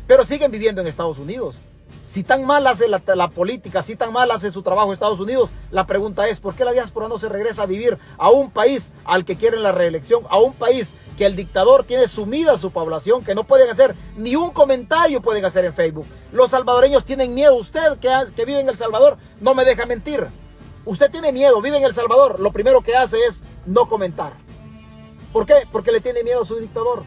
Pero siguen viviendo en Estados Unidos. Si tan mal hace la, política, si tan mal hace su trabajo Estados Unidos, la pregunta es, ¿por qué la diáspora no se regresa a vivir a un país al que quieren la reelección, a un país que el dictador tiene sumida a su población, que no pueden hacer ni un comentario pueden hacer en Facebook? Los salvadoreños tienen miedo. Usted que, que vive en El Salvador, no me deja mentir. Usted tiene miedo, vive en El Salvador, lo primero que hace es no comentar. ¿Por qué? Porque le tiene miedo a su dictador.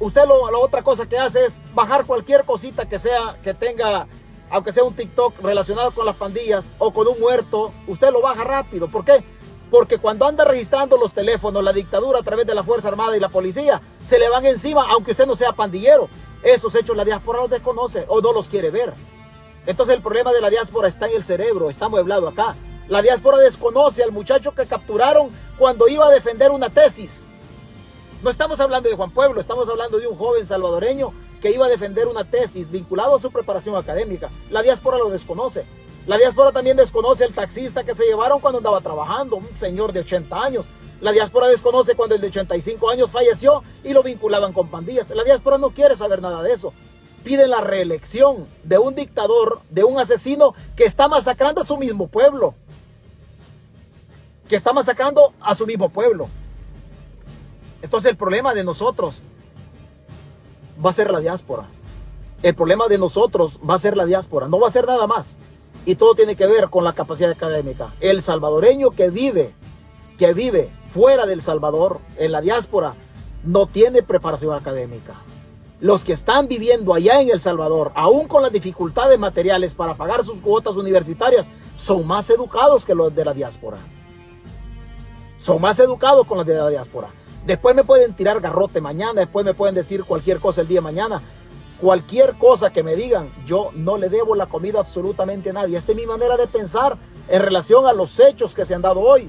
Usted lo, la otra cosa que hace es bajar cualquier cosita que sea, que tenga, aunque sea un TikTok relacionado con las pandillas o con un muerto, usted lo baja rápido. ¿Por qué? Porque cuando anda registrando los teléfonos, la dictadura a través de la Fuerza Armada y la policía, se le van encima, aunque usted no sea pandillero. Esos hechos la diáspora los desconoce o no los quiere ver. Entonces el problema de la diáspora está en el cerebro, está mueblado acá. La diáspora desconoce al muchacho que capturaron cuando iba a defender una tesis. No estamos hablando de Juan Pueblo, estamos hablando de un joven salvadoreño que iba a defender una tesis vinculado a su preparación académica. La diáspora lo desconoce. La diáspora también desconoce el taxista que se llevaron cuando andaba trabajando, un señor de 80 años. La diáspora desconoce cuando el de 85 años falleció y lo vinculaban con pandillas. La diáspora no quiere saber nada de eso. Pide la reelección de un dictador, de un asesino que está masacrando a su mismo pueblo. Que está masacrando a su mismo pueblo. Entonces el problema de nosotros va a ser la diáspora. El problema de nosotros va a ser la diáspora, no va a ser nada más. Y todo tiene que ver con la capacidad académica. El salvadoreño que vive, que vive fuera del Salvador, en la diáspora, no tiene preparación académica. Los que están viviendo allá en El Salvador, aún con las dificultades materiales para pagar sus cuotas universitarias, son más educados que los de la diáspora. Son más educados con los de la diáspora. Después me pueden tirar garrote mañana, después me pueden decir cualquier cosa el día de mañana. Cualquier cosa que me digan, yo no le debo la comida absolutamente a nadie. Esta es mi manera de pensar en relación a los hechos que se han dado hoy.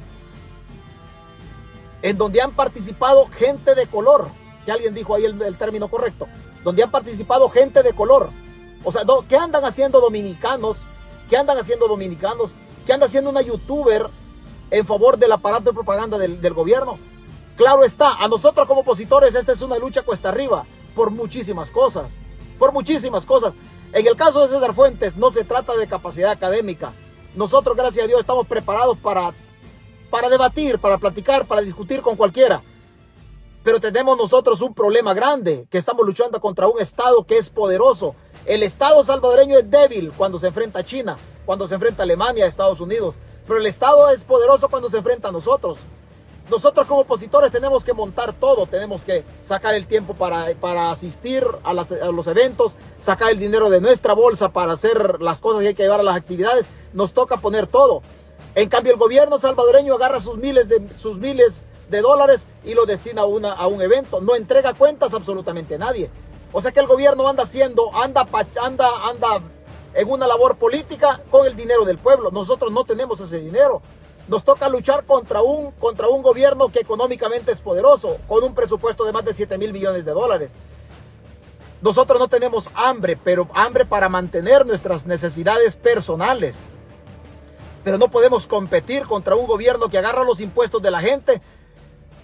En donde han participado gente de color. Que alguien dijo ahí el, término correcto. Donde han participado gente de color. O sea, ¿qué andan haciendo dominicanos? ¿Qué andan haciendo dominicanos? ¿Qué anda haciendo una youtuber en favor del aparato de propaganda del, gobierno? Claro está, a nosotros como opositores esta es una lucha cuesta arriba por muchísimas cosas, por muchísimas cosas. En el caso de César Fuentes no se trata de capacidad académica. Nosotros, gracias a Dios, estamos preparados para, para debatir, para platicar, para discutir con cualquiera. Pero tenemos nosotros un problema grande, que estamos luchando contra un Estado que es poderoso. El Estado salvadoreño es débil cuando se enfrenta a China, cuando se enfrenta a Alemania, a Estados Unidos. Pero el Estado es poderoso cuando se enfrenta a nosotros. Nosotros como opositores tenemos que montar todo, tenemos que sacar el tiempo para, para asistir a, los eventos, sacar el dinero de nuestra bolsa para hacer las cosas que hay que llevar a las actividades, nos toca poner todo. En cambio el gobierno salvadoreño agarra sus miles de, sus miles de dólares y lo destina a, una, a un evento, no entrega cuentas absolutamente a nadie. O sea que el gobierno anda haciendo, anda, anda, anda en una labor política con el dinero del pueblo. Nosotros no tenemos ese dinero. Nos toca luchar contra un, contra un gobierno que económicamente es poderoso, con un presupuesto de más de 7 mil millones de dólares. Nosotros no tenemos hambre, pero hambre para mantener nuestras necesidades personales. Pero no podemos competir contra un gobierno que agarra los impuestos de la gente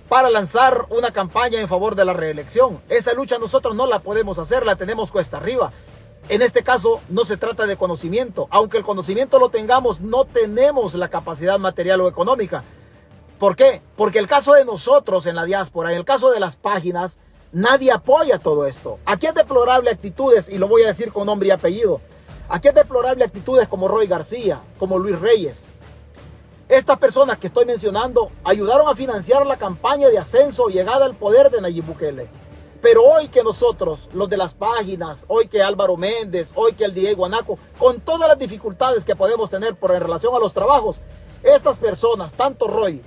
para lanzar una campaña en favor de la reelección. Esa lucha nosotros no la podemos hacer, la tenemos cuesta arriba. En este caso no se trata de conocimiento. Aunque el conocimiento lo tengamos, no tenemos la capacidad material o económica. ¿Por qué? Porque el caso de nosotros en la diáspora, en el caso de las páginas, nadie apoya todo esto. Aquí es deplorable actitudes, y lo voy a decir con nombre y apellido. Aquí es deplorable actitudes como Roy García, como Luis Reyes. Estas personas que estoy mencionando ayudaron a financiar la campaña de ascenso y llegada al poder de Nayib Bukele. Pero hoy que nosotros, los de las páginas, hoy que Álvaro Méndez, hoy que el Diego Anaco, con todas las dificultades que podemos tener por en relación a los trabajos, estas personas, tanto Roy,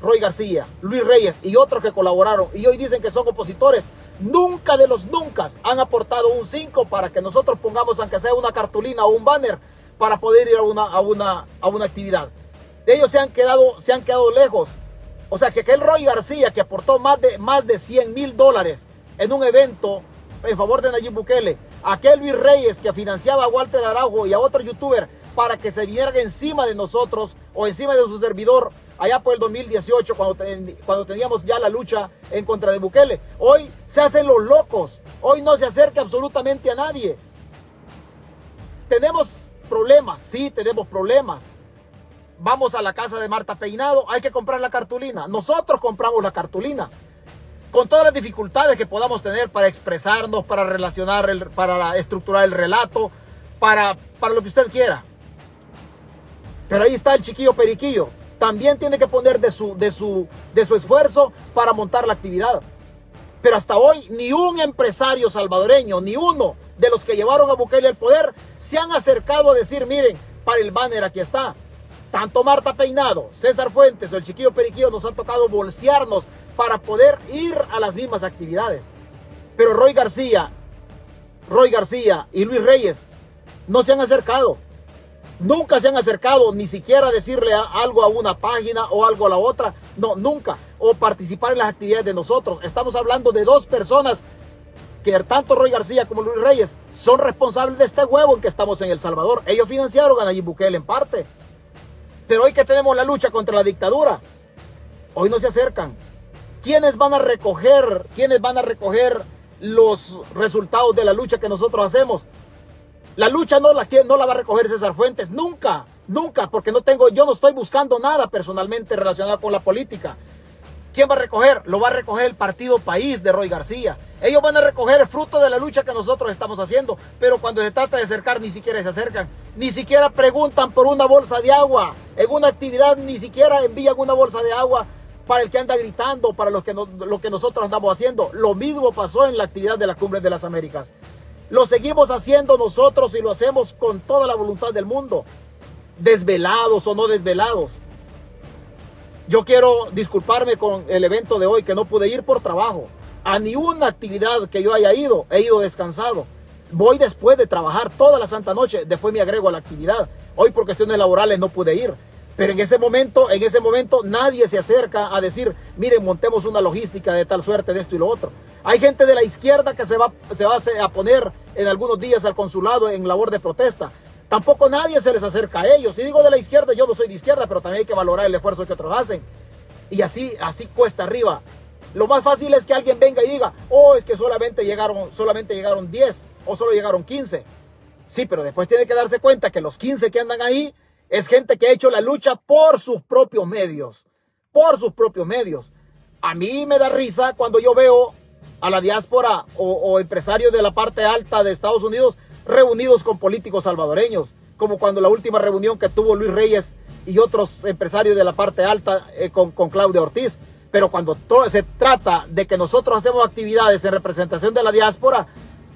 Roy García, Luis Reyes y otros que colaboraron y hoy dicen que son opositores, nunca de los nunca han aportado un 5 para que nosotros pongamos aunque sea una cartulina o un banner para poder ir a una, a una, a una actividad. Ellos se han quedado, se han quedado lejos. O sea, que aquel Roy García que aportó más de, más de 100 mil dólares en un evento en favor de Nayib Bukele, aquel Luis Reyes que financiaba a Walter Araujo y a otro youtuber para que se vinieran encima de nosotros o encima de su servidor allá por el 2018 cuando, cuando teníamos ya la lucha en contra de Bukele. Hoy se hacen los locos, hoy no se acerca absolutamente a nadie. Tenemos problemas, sí, tenemos problemas vamos a la casa de Marta Peinado, hay que comprar la cartulina. Nosotros compramos la cartulina. Con todas las dificultades que podamos tener para expresarnos, para relacionar, el, para estructurar el relato, para, para lo que usted quiera. Pero ahí está el chiquillo periquillo. También tiene que poner de su, de su, de su esfuerzo para montar la actividad. Pero hasta hoy ni un empresario salvadoreño, ni uno de los que llevaron a Bukele el poder, se han acercado a decir, miren, para el banner aquí está tanto Marta Peinado, César Fuentes o el chiquillo Periquillo nos han tocado bolsearnos para poder ir a las mismas actividades. Pero Roy García, Roy García y Luis Reyes no se han acercado. Nunca se han acercado ni siquiera decirle algo a una página o algo a la otra. No, nunca. O participar en las actividades de nosotros. Estamos hablando de dos personas que tanto Roy García como Luis Reyes son responsables de este huevo en que estamos en El Salvador. Ellos financiaron a Nayib Bukele en parte. Pero hoy que tenemos la lucha contra la dictadura, hoy no se acercan. ¿Quiénes van a recoger, van a recoger los resultados de la lucha que nosotros hacemos? La lucha no la, no la va a recoger César Fuentes, nunca, nunca, porque no tengo, yo no estoy buscando nada personalmente relacionado con la política. ¿Quién va a recoger? Lo va a recoger el Partido País de Roy García. Ellos van a recoger el fruto de la lucha que nosotros estamos haciendo, pero cuando se trata de acercar ni siquiera se acercan, ni siquiera preguntan por una bolsa de agua. En una actividad ni siquiera envían una bolsa de agua para el que anda gritando, para los que lo que nosotros andamos haciendo. Lo mismo pasó en la actividad de la Cumbre de las Américas. Lo seguimos haciendo nosotros y lo hacemos con toda la voluntad del mundo, desvelados o no desvelados. Yo quiero disculparme con el evento de hoy que no pude ir por trabajo. A ni una actividad que yo haya ido, he ido descansado. Voy después de trabajar toda la santa noche, después me agrego a la actividad. Hoy por cuestiones laborales no pude ir. Pero en ese momento, en ese momento nadie se acerca a decir, miren, montemos una logística de tal suerte de esto y lo otro. Hay gente de la izquierda que se va, se va a poner en algunos días al consulado en labor de protesta. Tampoco nadie se les acerca a ellos. Si digo de la izquierda, yo no soy de izquierda, pero también hay que valorar el esfuerzo que otros hacen. Y así, así cuesta arriba. Lo más fácil es que alguien venga y diga, oh, es que solamente llegaron, solamente llegaron 10 o solo llegaron 15. Sí, pero después tiene que darse cuenta que los 15 que andan ahí es gente que ha hecho la lucha por sus propios medios. Por sus propios medios. A mí me da risa cuando yo veo a la diáspora o, o empresarios de la parte alta de Estados Unidos reunidos con políticos salvadoreños, como cuando la última reunión que tuvo Luis Reyes y otros empresarios de la parte alta eh, con, con Claudia Ortiz. Pero cuando se trata de que nosotros hacemos actividades en representación de la diáspora,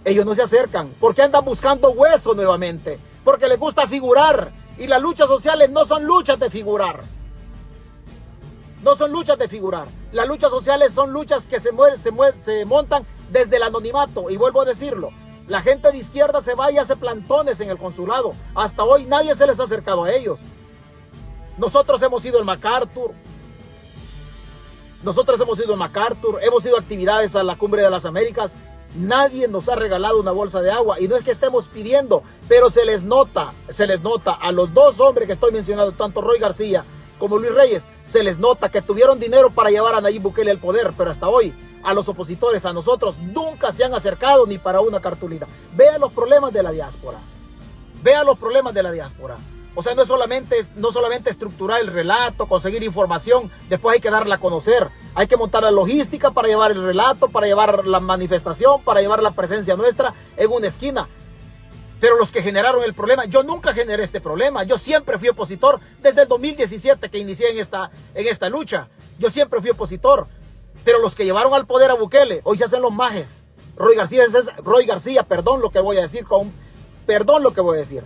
ellos no se acercan. porque andan buscando hueso nuevamente? Porque les gusta figurar. Y las luchas sociales no son luchas de figurar. No son luchas de figurar. Las luchas sociales son luchas que se, se, se montan desde el anonimato. Y vuelvo a decirlo, la gente de izquierda se va y hace plantones en el consulado. Hasta hoy nadie se les ha acercado a ellos. Nosotros hemos ido al MacArthur. Nosotros hemos ido al MacArthur. Hemos ido a actividades a la Cumbre de las Américas. Nadie nos ha regalado una bolsa de agua. Y no es que estemos pidiendo, pero se les nota, se les nota a los dos hombres que estoy mencionando, tanto Roy García como Luis Reyes, se les nota que tuvieron dinero para llevar a Nayib Bukele al poder, pero hasta hoy a los opositores, a nosotros, nunca se han acercado ni para una cartulina. Vean los problemas de la diáspora. Vean los problemas de la diáspora. O sea, no es solamente, no solamente estructurar el relato, conseguir información, después hay que darla a conocer. Hay que montar la logística para llevar el relato, para llevar la manifestación, para llevar la presencia nuestra en una esquina. Pero los que generaron el problema, yo nunca generé este problema. Yo siempre fui opositor desde el 2017 que inicié en esta, en esta lucha. Yo siempre fui opositor. Pero los que llevaron al poder a Bukele, hoy se hacen los majes. Roy García, Roy García, perdón lo que voy a decir, perdón lo que voy a decir.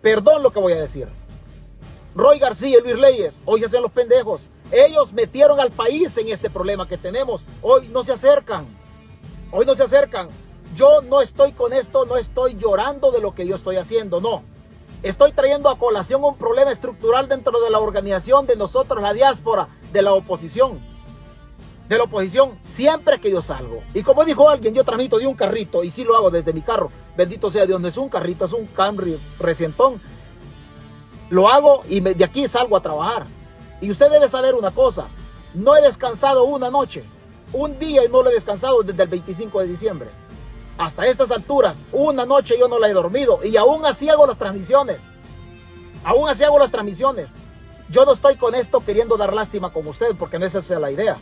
Perdón lo que voy a decir. Roy García y Luis Leyes, hoy se hacen los pendejos. Ellos metieron al país en este problema que tenemos. Hoy no se acercan. Hoy no se acercan. Yo no estoy con esto, no estoy llorando de lo que yo estoy haciendo, no. Estoy trayendo a colación un problema estructural dentro de la organización de nosotros, la diáspora, de la oposición. De la oposición, siempre que yo salgo. Y como dijo alguien, yo transmito de un carrito y sí lo hago desde mi carro. Bendito sea Dios, no es un carrito, es un Camry recientón. Lo hago y de aquí salgo a trabajar. Y usted debe saber una cosa, no he descansado una noche, un día y no lo he descansado desde el 25 de diciembre hasta estas alturas, una noche yo no la he dormido y aún así hago las transmisiones. Aún así hago las transmisiones. Yo no estoy con esto queriendo dar lástima con usted porque no esa es la idea.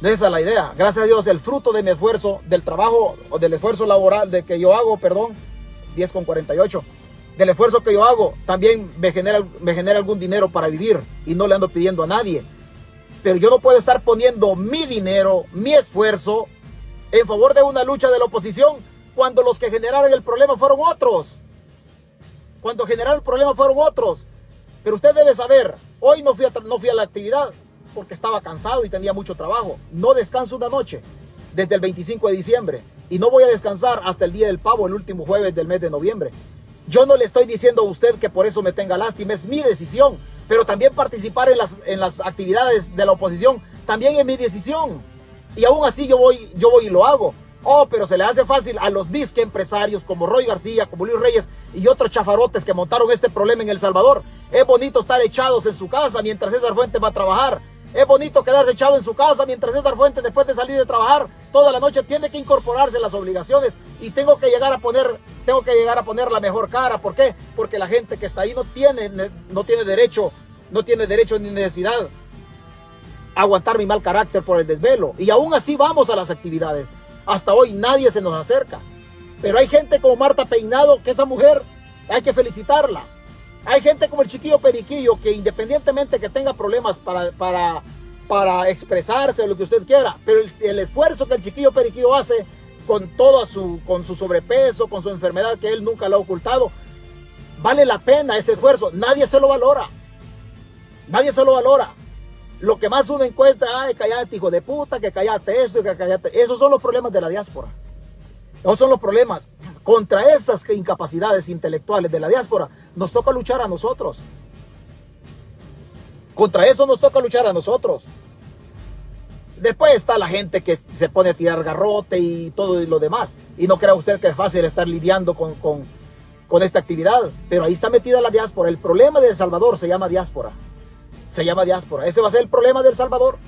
No esa es la idea. Gracias a Dios, el fruto de mi esfuerzo, del trabajo o del esfuerzo laboral de que yo hago, perdón, 10 con 48, del esfuerzo que yo hago, también me genera, me genera algún dinero para vivir y no le ando pidiendo a nadie. Pero yo no puedo estar poniendo mi dinero, mi esfuerzo en favor de una lucha de la oposición cuando los que generaron el problema fueron otros. Cuando generaron el problema fueron otros. Pero usted debe saber, hoy no fui a, no fui a la actividad porque estaba cansado y tenía mucho trabajo. No descanso una noche desde el 25 de diciembre y no voy a descansar hasta el día del pavo, el último jueves del mes de noviembre. Yo no le estoy diciendo a usted que por eso me tenga lástima, es mi decisión. Pero también participar en las, en las actividades de la oposición también es mi decisión. Y aún así yo voy, yo voy y lo hago. Oh, pero se le hace fácil a los disque empresarios como Roy García, como Luis Reyes y otros chafarotes que montaron este problema en El Salvador. Es bonito estar echados en su casa mientras César Fuentes va a trabajar. Es bonito quedarse echado en su casa mientras César Fuentes después de salir de trabajar toda la noche tiene que incorporarse a las obligaciones y tengo que llegar a poner tengo que llegar a poner la mejor cara. ¿Por qué? Porque la gente que está ahí no tiene no tiene derecho, no tiene derecho ni necesidad aguantar mi mal carácter por el desvelo. Y aún así vamos a las actividades. Hasta hoy nadie se nos acerca. Pero hay gente como Marta Peinado, que esa mujer hay que felicitarla. Hay gente como el chiquillo Periquillo, que independientemente que tenga problemas para, para, para expresarse o lo que usted quiera, pero el, esfuerzo que el chiquillo Periquillo hace con todo su, con su sobrepeso, con su enfermedad que él nunca lo ha ocultado, vale la pena ese esfuerzo. Nadie se lo valora. Nadie se lo valora. Lo que más uno encuentra, ay, callate, hijo de puta, que callate esto, que callate. Esos son los problemas de la diáspora. Esos son los problemas. Contra esas incapacidades intelectuales de la diáspora, nos toca luchar a nosotros. Contra eso nos toca luchar a nosotros. Después está la gente que se pone a tirar garrote y todo y lo demás. Y no crea usted que es fácil estar lidiando con, con, con esta actividad. Pero ahí está metida la diáspora. El problema de El Salvador se llama diáspora se llama diáspora. Ese va a ser el problema del Salvador.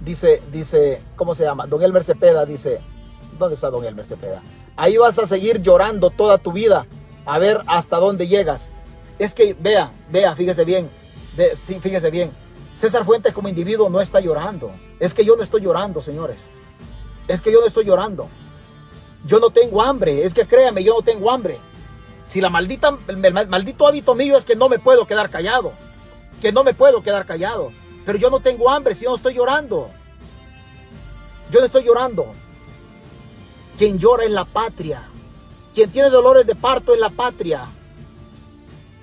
Dice, dice, ¿cómo se llama? Don Elmer Cepeda dice, ¿dónde está Don Elmer Cepeda? Ahí vas a seguir llorando toda tu vida a ver hasta dónde llegas. Es que, vea, vea, fíjese bien, sí, fíjese bien. César Fuentes como individuo no está llorando. Es que yo no estoy llorando, señores. Es que yo no estoy llorando. Yo no tengo hambre. Es que créame, yo no tengo hambre. Si la maldita, el maldito hábito mío es que no me puedo quedar callado. Que no me puedo quedar callado. Pero yo no tengo hambre si no estoy llorando. Yo no estoy llorando. Quien llora es la patria. Quien tiene dolores de parto es la patria.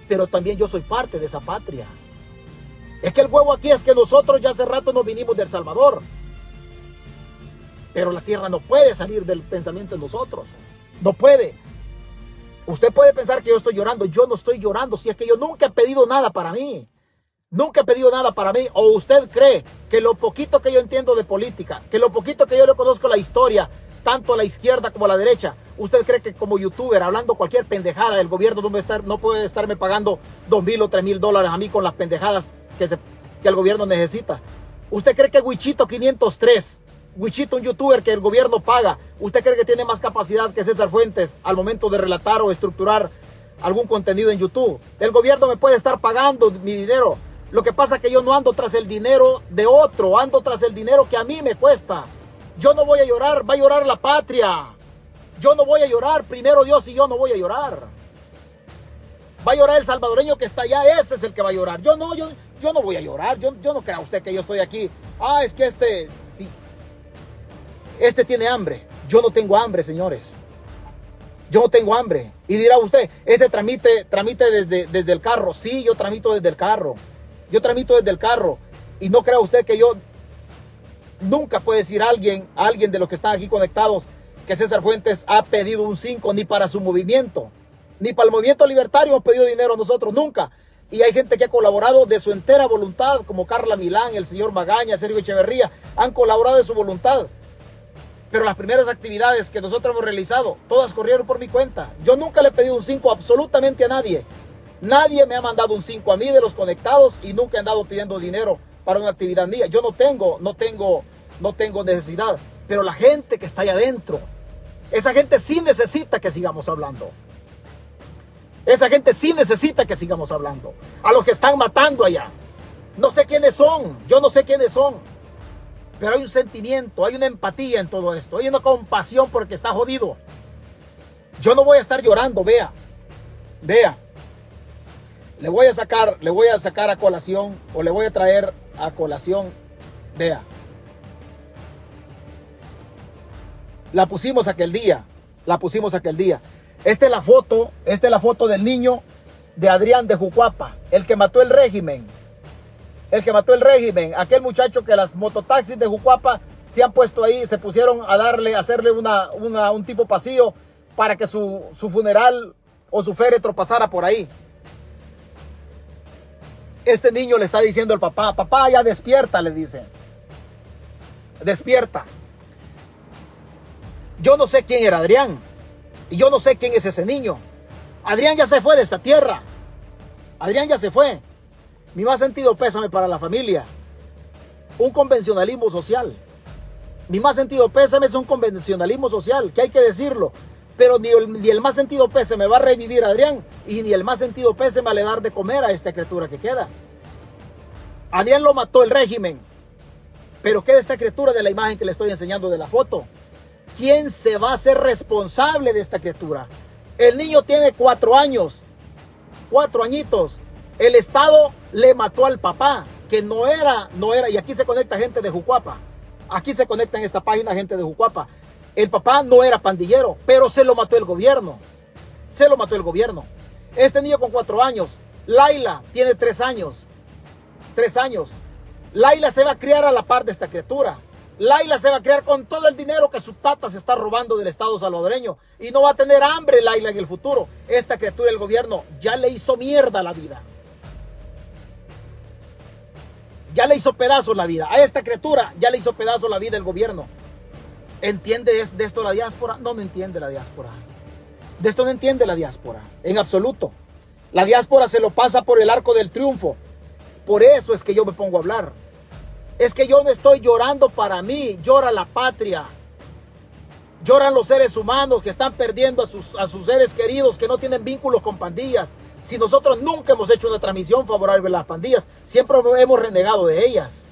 Pero también yo soy parte de esa patria. Es que el huevo aquí es que nosotros ya hace rato nos vinimos del Salvador. Pero la tierra no puede salir del pensamiento de nosotros. No puede. Usted puede pensar que yo estoy llorando. Yo no estoy llorando. Si es que yo nunca he pedido nada para mí. Nunca he pedido nada para mí. O usted cree que lo poquito que yo entiendo de política, que lo poquito que yo le conozco la historia, tanto a la izquierda como a la derecha. ¿Usted cree que como youtuber, hablando cualquier pendejada, el gobierno no, no puede estarme pagando dos mil o tres mil dólares a mí con las pendejadas que, que el gobierno necesita? ¿Usted cree que Wichito 503, Wichito un youtuber que el gobierno paga, ¿usted cree que tiene más capacidad que César Fuentes al momento de relatar o estructurar algún contenido en YouTube? El gobierno me puede estar pagando mi dinero. Lo que pasa es que yo no ando tras el dinero de otro, ando tras el dinero que a mí me cuesta. Yo no voy a llorar, va a llorar la patria. Yo no voy a llorar, primero Dios y yo no voy a llorar. Va a llorar el salvadoreño que está allá, ese es el que va a llorar. Yo no, yo, yo no voy a llorar, yo, yo no crea usted que yo estoy aquí. Ah, es que este, sí, este tiene hambre. Yo no tengo hambre, señores. Yo no tengo hambre. Y dirá usted, este tramite, tramite desde, desde el carro. Sí, yo tramito desde el carro. Yo tramito desde el carro. Y no crea usted que yo nunca puede decir alguien, alguien de los que están aquí conectados, que César Fuentes ha pedido un 5 ni para su movimiento, ni para el movimiento libertario hemos pedido dinero nosotros, nunca. Y hay gente que ha colaborado de su entera voluntad, como Carla Milán, el señor Magaña, Sergio Echeverría, han colaborado de su voluntad. Pero las primeras actividades que nosotros hemos realizado, todas corrieron por mi cuenta. Yo nunca le he pedido un 5 absolutamente a nadie. Nadie me ha mandado un 5 a mí de los conectados y nunca he andado pidiendo dinero para una actividad mía. Yo no tengo, no tengo, no tengo necesidad. Pero la gente que está ahí adentro, esa gente sí necesita que sigamos hablando. Esa gente sí necesita que sigamos hablando. A los que están matando allá. No sé quiénes son. Yo no sé quiénes son. Pero hay un sentimiento, hay una empatía en todo esto. Hay una compasión porque está jodido. Yo no voy a estar llorando, vea. Vea. Le voy a sacar, le voy a sacar a colación o le voy a traer a colación. Vea. La pusimos aquel día. La pusimos aquel día. Esta es la foto, esta es la foto del niño de Adrián de Jucuapa, el que mató el régimen. El que mató el régimen, aquel muchacho que las mototaxis de Jucuapa se han puesto ahí, se pusieron a darle, a hacerle una, un tipo pasillo para que su, su funeral o su féretro pasara por ahí. Este niño le está diciendo al papá, papá ya despierta, le dice. Despierta. Yo no sé quién era Adrián. Y yo no sé quién es ese niño. Adrián ya se fue de esta tierra. Adrián ya se fue. Mi más sentido pésame para la familia. Un convencionalismo social. Mi más sentido pésame es un convencionalismo social, que hay que decirlo. Pero ni el, más sentido pésame va a revivir a Adrián y ni el más sentido pésame le dar de comer a esta criatura que queda. Adrián lo mató el régimen. Pero queda esta criatura de la imagen que le estoy enseñando de la foto. ¿quién se va a hacer responsable de esta criatura? El niño tiene cuatro años, cuatro añitos. El Estado le mató al papá, que no era, no era, y aquí se conecta gente de Jucuapa. Aquí se conecta en esta página gente de Jucuapa. El papá no era pandillero, pero se lo mató el gobierno. Se lo mató el gobierno. Este niño con cuatro años, Laila tiene tres años. Tres años. Laila se va a criar a la par de esta criatura. Laila se va a criar con todo el dinero que su tata se está robando del Estado salvadoreño y no va a tener hambre Laila en el futuro. Esta criatura del gobierno ya le hizo mierda la vida. Ya le hizo pedazos la vida. A esta criatura ya le hizo pedazos la vida el gobierno. ¿Entiende de esto la diáspora? No, no entiende la diáspora. De esto no entiende la diáspora, en absoluto. La diáspora se lo pasa por el arco del triunfo. Por eso es que yo me pongo a hablar. Es que yo no estoy llorando para mí, llora la patria. Lloran los seres humanos que están perdiendo a sus, a sus seres queridos que no tienen vínculos con pandillas. Si nosotros nunca hemos hecho una transmisión favorable a las pandillas, siempre hemos renegado de ellas.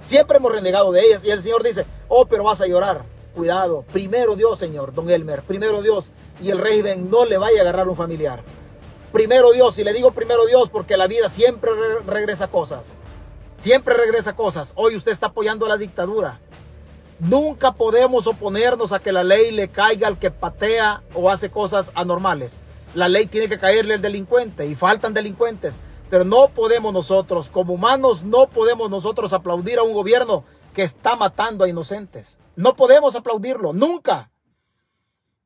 Siempre hemos renegado de ellas. Y el Señor dice, oh, pero vas a llorar. Cuidado, primero Dios, Señor, don Elmer, primero Dios. Y el régimen no le vaya a agarrar un familiar. Primero Dios, y le digo primero Dios porque la vida siempre regresa cosas. Siempre regresa cosas. Hoy usted está apoyando a la dictadura. Nunca podemos oponernos a que la ley le caiga al que patea o hace cosas anormales. La ley tiene que caerle al delincuente y faltan delincuentes. Pero no podemos nosotros, como humanos, no podemos nosotros aplaudir a un gobierno que está matando a inocentes. No podemos aplaudirlo, nunca.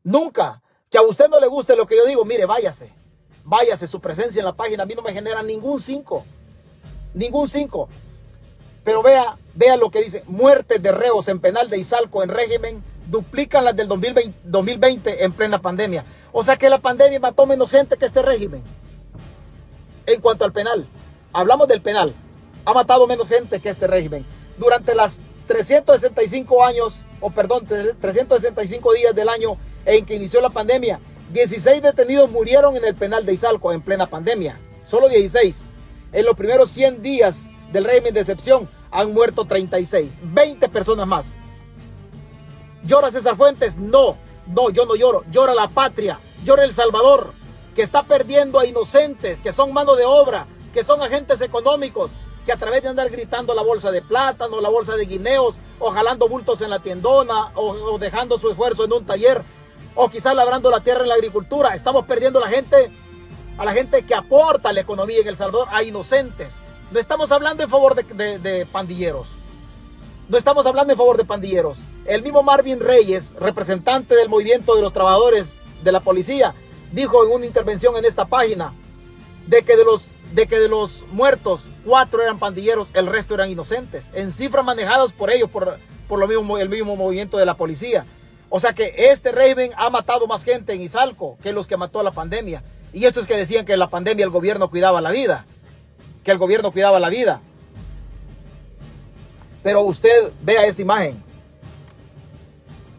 Nunca. Que a usted no le guste lo que yo digo, mire, váyase. Váyase, su presencia en la página a mí no me genera ningún cinco. Ningún cinco. Pero vea, vea lo que dice, muerte de reos en penal de Izalco en régimen duplican las del 2020, 2020 en plena pandemia. O sea que la pandemia mató menos gente que este régimen. En cuanto al penal, hablamos del penal, ha matado menos gente que este régimen. Durante las 365 años, o perdón, 365 días del año en que inició la pandemia, 16 detenidos murieron en el penal de Izalco en plena pandemia. Solo 16. En los primeros 100 días del régimen de excepción han muerto 36. 20 personas más. ¿Llora César Fuentes? No, no, yo no lloro. Llora la patria, llora El Salvador, que está perdiendo a inocentes, que son mano de obra, que son agentes económicos, que a través de andar gritando la bolsa de plátano, la bolsa de guineos, o jalando bultos en la tiendona, o, dejando su esfuerzo en un taller, o quizás labrando la tierra en la agricultura, estamos perdiendo a la gente, a la gente que aporta la economía en El Salvador, a inocentes. No estamos hablando en favor de pandilleros. No estamos hablando en favor de pandilleros. El mismo Marvin Reyes, representante del movimiento de los trabajadores de la policía, dijo en una intervención en esta página de que de los, de que de los muertos, cuatro eran pandilleros, el resto eran inocentes, en cifras manejadas por ellos, por, por lo mismo, el mismo movimiento de la policía. O sea que este régimen ha matado más gente en Izalco que los que mató la pandemia. Y esto es que decían que la pandemia el gobierno cuidaba la vida, que el gobierno cuidaba la vida. Pero usted vea esa imagen.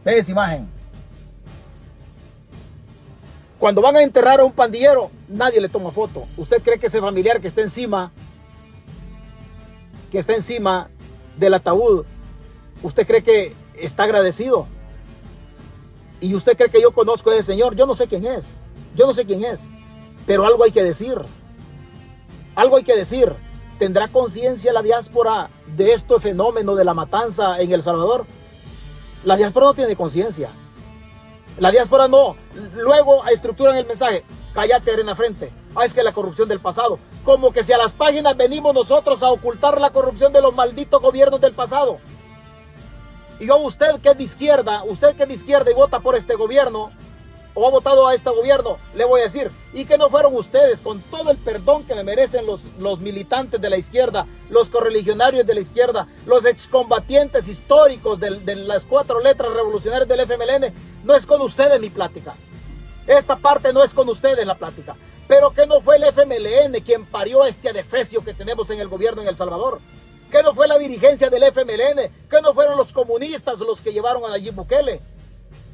Ve esa imagen. Cuando van a enterrar a un pandillero, nadie le toma foto. ¿Usted cree que ese familiar que está encima, que está encima del ataúd, usted cree que está agradecido? Y usted cree que yo conozco a ese señor, yo no sé quién es. Yo no sé quién es. Pero algo hay que decir. Algo hay que decir. ¿Tendrá conciencia la diáspora de este fenómeno de la matanza en El Salvador? La diáspora no tiene conciencia. La diáspora no. Luego estructuran el mensaje. Cállate, arena frente. Ah, es que la corrupción del pasado. Como que si a las páginas venimos nosotros a ocultar la corrupción de los malditos gobiernos del pasado. Y yo, usted que es de izquierda, usted que es de izquierda y vota por este gobierno, o ha votado a este gobierno, le voy a decir, y que no fueron ustedes, con todo el perdón que me merecen los, los militantes de la izquierda, los correligionarios de la izquierda, los excombatientes históricos de, las cuatro letras revolucionarias del FMLN, no es con ustedes mi plática. Esta parte no es con ustedes la plática. Pero que no fue el FMLN quien parió este adefesio que tenemos en el gobierno en El Salvador. Que no fue la dirigencia del FMLN. Que no fueron los comunistas los que llevaron a Nayib Bukele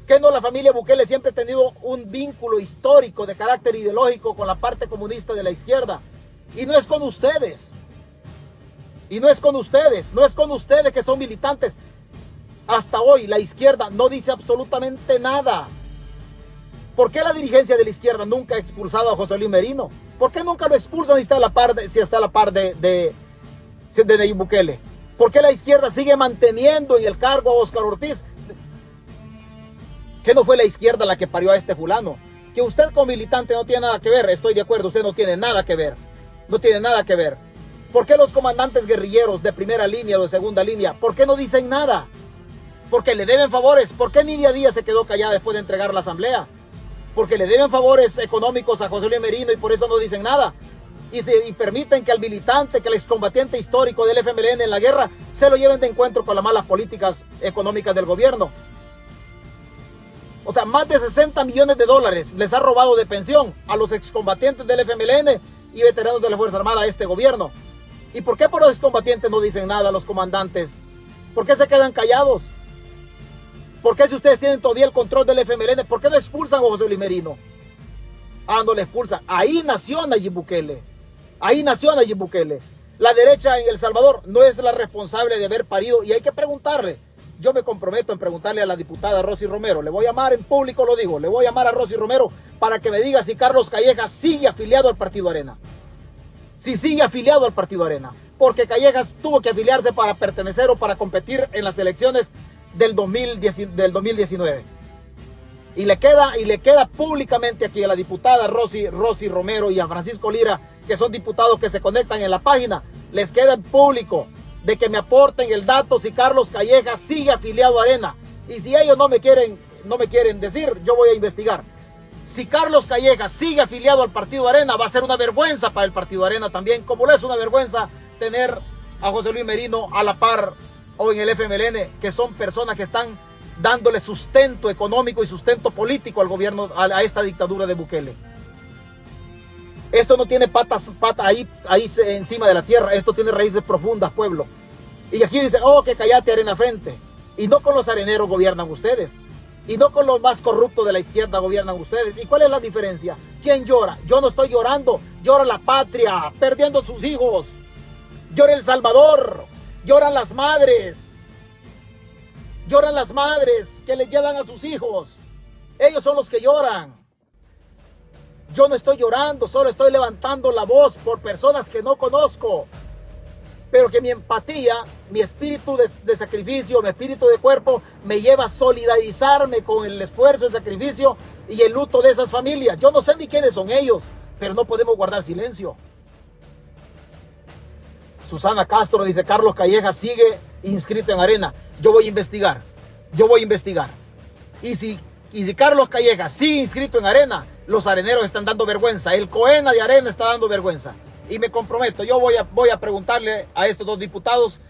que no la familia Bukele siempre ha tenido un vínculo histórico de carácter ideológico con la parte comunista de la izquierda. Y no es con ustedes. Y no es con ustedes, no es con ustedes que son militantes. Hasta hoy la izquierda no dice absolutamente nada. ¿Por qué la dirigencia de la izquierda nunca ha expulsado a José Luis Merino? ¿Por qué nunca lo expulsan si está a la par de, si está a la par de, de, Nayib Bukele? ¿Por qué la izquierda sigue manteniendo en el cargo a Oscar Ortiz que no fue la izquierda la que parió a este fulano. Que usted como militante no tiene nada que ver, estoy de acuerdo, usted no tiene nada que ver. No tiene nada que ver. ¿Por qué los comandantes guerrilleros de primera línea o de segunda línea, por qué no dicen nada? Porque le deben favores. ¿Por qué Nidia Díaz se quedó callada después de entregar la asamblea? Porque le deben favores económicos a José Luis Merino y por eso no dicen nada. Y, y permiten que al militante, que al excombatiente histórico del FMLN en la guerra, se lo lleven de encuentro con las malas políticas económicas del gobierno. O sea, más de 60 millones de dólares les ha robado de pensión a los excombatientes del FMLN y veteranos de la Fuerza Armada a este gobierno. ¿Y por qué por los excombatientes no dicen nada los comandantes? ¿Por qué se quedan callados? ¿Por qué si ustedes tienen todavía el control del FMLN, por qué no expulsan a José Luis Merino? Ah, no le expulsan. Ahí nació Nayib Bukele. Ahí nació Nayib Bukele. La derecha en El Salvador no es la responsable de haber parido y hay que preguntarle yo me comprometo en preguntarle a la diputada Rosy Romero, le voy a llamar en público, lo digo, le voy a llamar a Rosy Romero para que me diga si Carlos Callejas sigue afiliado al Partido Arena. Si sigue afiliado al Partido Arena. Porque Callejas tuvo que afiliarse para pertenecer o para competir en las elecciones del, 2019. Y le queda, y le queda públicamente aquí a la diputada Rosy, Rosy Romero y a Francisco Lira, que son diputados que se conectan en la página, les queda en público de que me aporten el dato si Carlos Calleja sigue afiliado a Arena. Y si ellos no me quieren, no me quieren decir, yo voy a investigar. Si Carlos Calleja sigue afiliado al Partido Arena, va a ser una vergüenza para el Partido Arena también, como le es una vergüenza tener a José Luis Merino a la par o en el FMLN, que son personas que están dándole sustento económico y sustento político al gobierno, a, esta dictadura de Bukele. Esto no tiene patas, pata ahí, ahí encima de la tierra, esto tiene raíces profundas, pueblo. Y aquí dice, oh, que callate arena frente. Y no con los areneros gobiernan ustedes. Y no con los más corruptos de la izquierda gobiernan ustedes. ¿Y cuál es la diferencia? ¿Quién llora? Yo no estoy llorando. Llora la patria, perdiendo sus hijos. Llora El Salvador. Lloran las madres. Lloran las madres que le llevan a sus hijos. Ellos son los que lloran. Yo no estoy llorando, solo estoy levantando la voz por personas que no conozco pero que mi empatía, mi espíritu de, sacrificio, mi espíritu de cuerpo me lleva a solidarizarme con el esfuerzo, el sacrificio y el luto de esas familias. Yo no sé ni quiénes son ellos, pero no podemos guardar silencio. Susana Castro dice, Carlos Calleja sigue inscrito en Arena. Yo voy a investigar, yo voy a investigar. Y si, y si Carlos Calleja sigue inscrito en Arena, los areneros están dando vergüenza. El Coena de Arena está dando vergüenza y me comprometo, yo voy a, voy a preguntarle a estos dos diputados,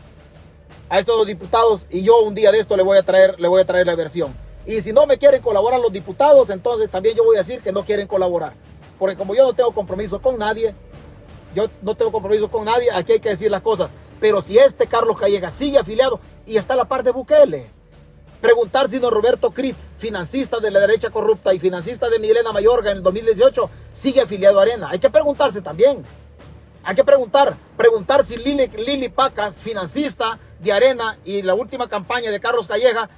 a estos dos diputados, y yo un día de esto le voy a traer, le voy a traer la versión. Y si no me quieren colaborar los diputados, entonces también yo voy a decir que no quieren colaborar. Porque como yo no tengo compromiso con nadie, yo no tengo compromiso con nadie, aquí hay que decir las cosas. Pero si este Carlos Calleja sigue afiliado y está a la par de Bukele, preguntar si don Roberto Critz, financista de la derecha corrupta y financista de Milena Mayorga en el 2018, sigue afiliado a Arena. Hay que preguntarse también. Hay que preguntar, preguntar si Lili, Pacas, financista de Arena y la última campaña de Carlos Calleja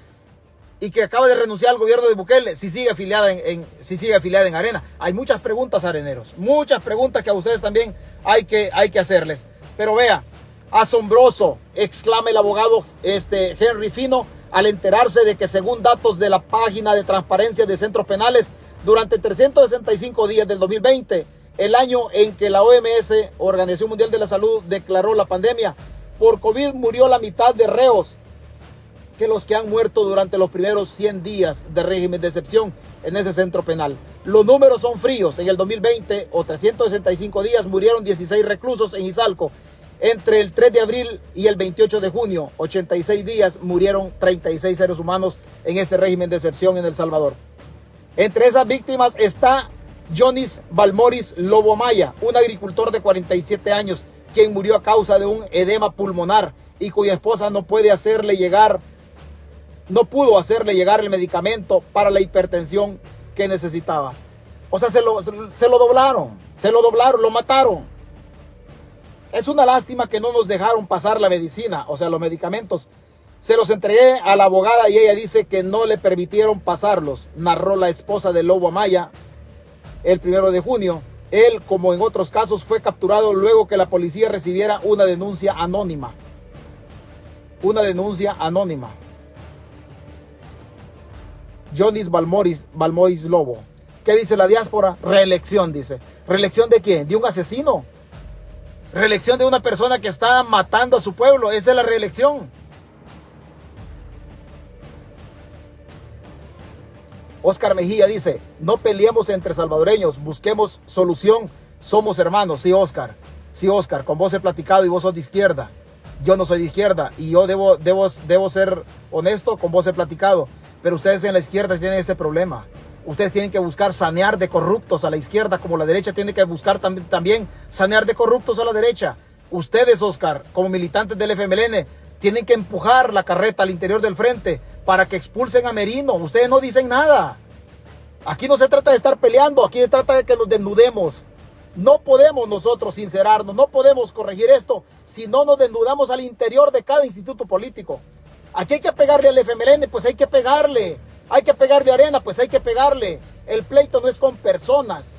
y que acaba de renunciar al gobierno de Bukele, si sigue afiliada en, si sigue afiliada en Arena. Hay muchas preguntas, areneros, muchas preguntas que a ustedes también hay que, hay que hacerles. Pero vea, asombroso, exclama el abogado este, Henry Fino al enterarse de que según datos de la página de transparencia de centros penales, durante 365 días del 2020, el año en que la OMS, Organización Mundial de la Salud, declaró la pandemia. Por COVID murió la mitad de reos que los que han muerto durante los primeros 100 días de régimen de excepción en ese centro penal. Los números son fríos. En el 2020 o 365 días murieron 16 reclusos en Izalco. Entre el 3 de abril y el 28 de junio, 86 días, murieron 36 seres humanos en este régimen de excepción en El Salvador. Entre esas víctimas está Jonis Balmoris Lobomaya, un agricultor de 47 años, quien murió a causa de un edema pulmonar y cuya esposa no puede hacerle llegar, no pudo hacerle llegar el medicamento para la hipertensión que necesitaba. O sea, se lo, se lo doblaron, se lo doblaron, lo mataron. Es una lástima que no nos dejaron pasar la medicina, o sea, los medicamentos. Se los entregué a la abogada y ella dice que no le permitieron pasarlos, narró la esposa de Lobo Amaya, el primero de junio. Él, como en otros casos, fue capturado luego que la policía recibiera una denuncia anónima. Una denuncia anónima. Jonis Balmoris Lobo. ¿Qué dice la diáspora? Reelección, dice. ¿Reelección de quién? De un asesino. Reelección de una persona que está matando a su pueblo. Esa es la reelección. Oscar Mejía dice, no peleemos entre salvadoreños, busquemos solución, somos hermanos. Sí, Oscar, sí, Oscar, con vos he platicado y vos sos de izquierda. Yo no soy de izquierda y yo debo, debo, debo ser honesto, con vos he platicado. Pero ustedes en la izquierda tienen este problema. Ustedes tienen que buscar sanear de corruptos a la izquierda, como la derecha tiene que buscar también, sanear de corruptos a la derecha. Ustedes, Oscar, como militantes del FMLN, tienen que empujar la carreta al interior del frente para que expulsen a Merino. Ustedes no dicen nada. Aquí no se trata de estar peleando, aquí se trata de que nos desnudemos. No podemos nosotros sincerarnos, no podemos corregir esto si no nos desnudamos al interior de cada instituto político. Aquí hay que pegarle al FMLN, pues hay que pegarle. Hay que pegarle arena, pues hay que pegarle. El pleito no es con personas.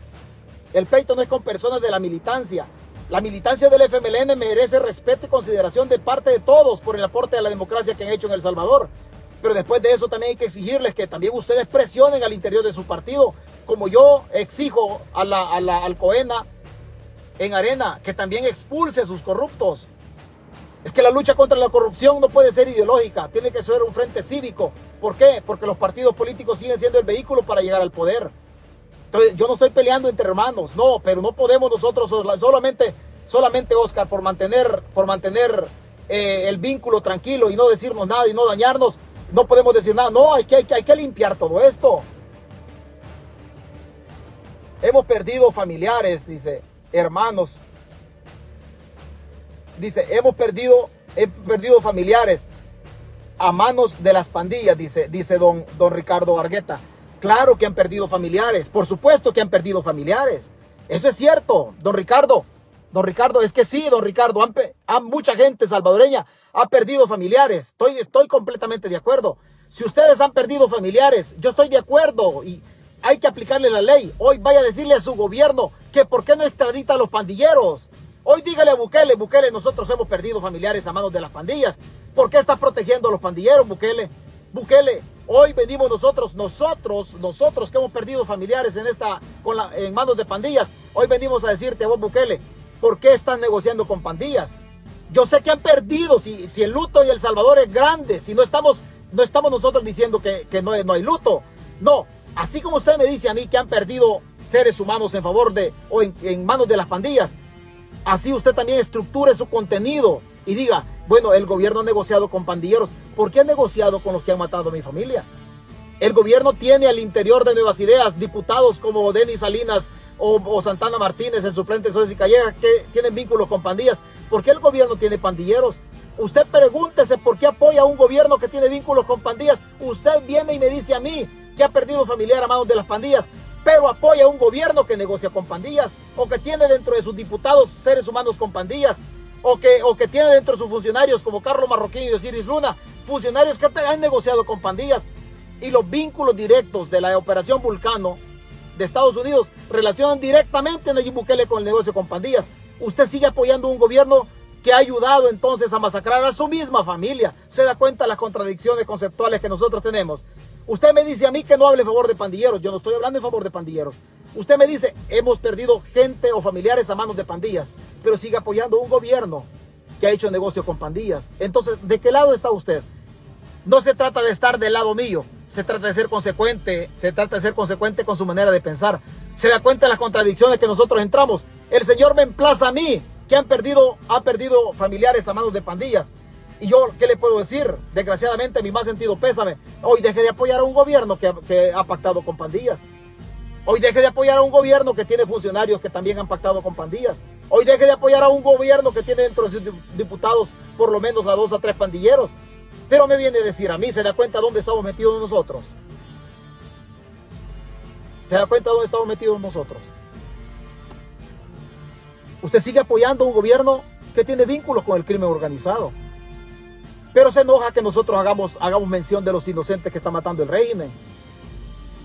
El pleito no es con personas de la militancia. La militancia del FMLN merece respeto y consideración de parte de todos por el aporte a la democracia que han hecho en El Salvador. Pero después de eso también hay que exigirles que también ustedes presionen al interior de su partido, como yo exijo a la, a la, al COENA en Arena, que también expulse a sus corruptos. Es que la lucha contra la corrupción no puede ser ideológica, tiene que ser un frente cívico. ¿Por qué? Porque los partidos políticos siguen siendo el vehículo para llegar al poder. Entonces, yo no estoy peleando entre hermanos, no, pero no podemos nosotros solamente, solamente Oscar, por mantener, por mantener eh, el vínculo tranquilo y no decirnos nada y no dañarnos, no podemos decir nada. No, hay que, hay, hay que limpiar todo esto. Hemos perdido familiares, dice, hermanos. Dice, hemos perdido, he perdido familiares a manos de las pandillas, dice, dice don, don Ricardo Argueta. Claro que han perdido familiares, por supuesto que han perdido familiares. Eso es cierto, don Ricardo. Don Ricardo, es que sí, don Ricardo, han, mucha gente salvadoreña ha perdido familiares. Estoy, estoy completamente de acuerdo. Si ustedes han perdido familiares, yo estoy de acuerdo y hay que aplicarle la ley. Hoy vaya a decirle a su gobierno que por qué no extradita a los pandilleros. Hoy dígale a Bukele, Bukele, nosotros hemos perdido familiares a manos de las pandillas. ¿Por qué está protegiendo a los pandilleros, Bukele? Bukele, hoy venimos nosotros, nosotros, nosotros que hemos perdido familiares en esta, con la, en manos de pandillas. Hoy venimos a decirte vos, Bukele, ¿por qué están negociando con pandillas? Yo sé que han perdido, si, el luto y El Salvador es grande, si no estamos, no estamos nosotros diciendo que, que no, no hay luto. No, así como usted me dice a mí que han perdido seres humanos en favor de o en, en manos de las pandillas, así usted también estructure su contenido y diga, bueno, el gobierno ha negociado con pandilleros. ¿Por qué ha negociado con los que han matado a mi familia? El gobierno tiene al interior de Nuevas Ideas diputados como Denis Salinas o, Santana Martínez, el suplente Suez y Calleja, que tienen vínculos con pandillas. ¿Por qué el gobierno tiene pandilleros? Usted pregúntese por qué apoya a un gobierno que tiene vínculos con pandillas. Usted viene y me dice a mí que ha perdido familiar a manos de las pandillas, pero apoya a un gobierno que negocia con pandillas o que tiene dentro de sus diputados seres humanos con pandillas o que, o que tiene dentro de sus funcionarios como Carlos Marroquín y Osiris Luna, funcionarios que han negociado con pandillas y los vínculos directos de la operación Vulcano de Estados Unidos relacionan directamente a Nayib Bukele con el negocio con pandillas. Usted sigue apoyando un gobierno que ha ayudado entonces a masacrar a su misma familia. Se da cuenta de las contradicciones conceptuales que nosotros tenemos. Usted me dice a mí que no hable en favor de pandilleros. Yo no estoy hablando en favor de pandilleros. Usted me dice, hemos perdido gente o familiares a manos de pandillas, pero sigue apoyando un gobierno que ha hecho negocio con pandillas. Entonces, ¿de qué lado está usted? No se trata de estar del lado mío, se trata de ser consecuente, se trata de ser consecuente con su manera de pensar. Se da cuenta de las contradicciones que nosotros entramos. El Señor me emplaza a mí, que han perdido, ha perdido familiares a manos de pandillas. Y yo, ¿qué le puedo decir? Desgraciadamente, mi más sentido pésame. Hoy deje de apoyar a un gobierno que, que ha pactado con pandillas. Hoy deje de apoyar a un gobierno que tiene funcionarios que también han pactado con pandillas. Hoy deje de apoyar a un gobierno que tiene dentro de sus diputados por lo menos a dos a tres pandilleros. Pero me viene a decir a mí, ¿se da cuenta dónde estamos metidos nosotros? ¿Se da cuenta dónde estamos metidos nosotros? Usted sigue apoyando a un gobierno que tiene vínculos con el crimen organizado. Pero se enoja que nosotros hagamos, hagamos mención de los inocentes que está matando el régimen.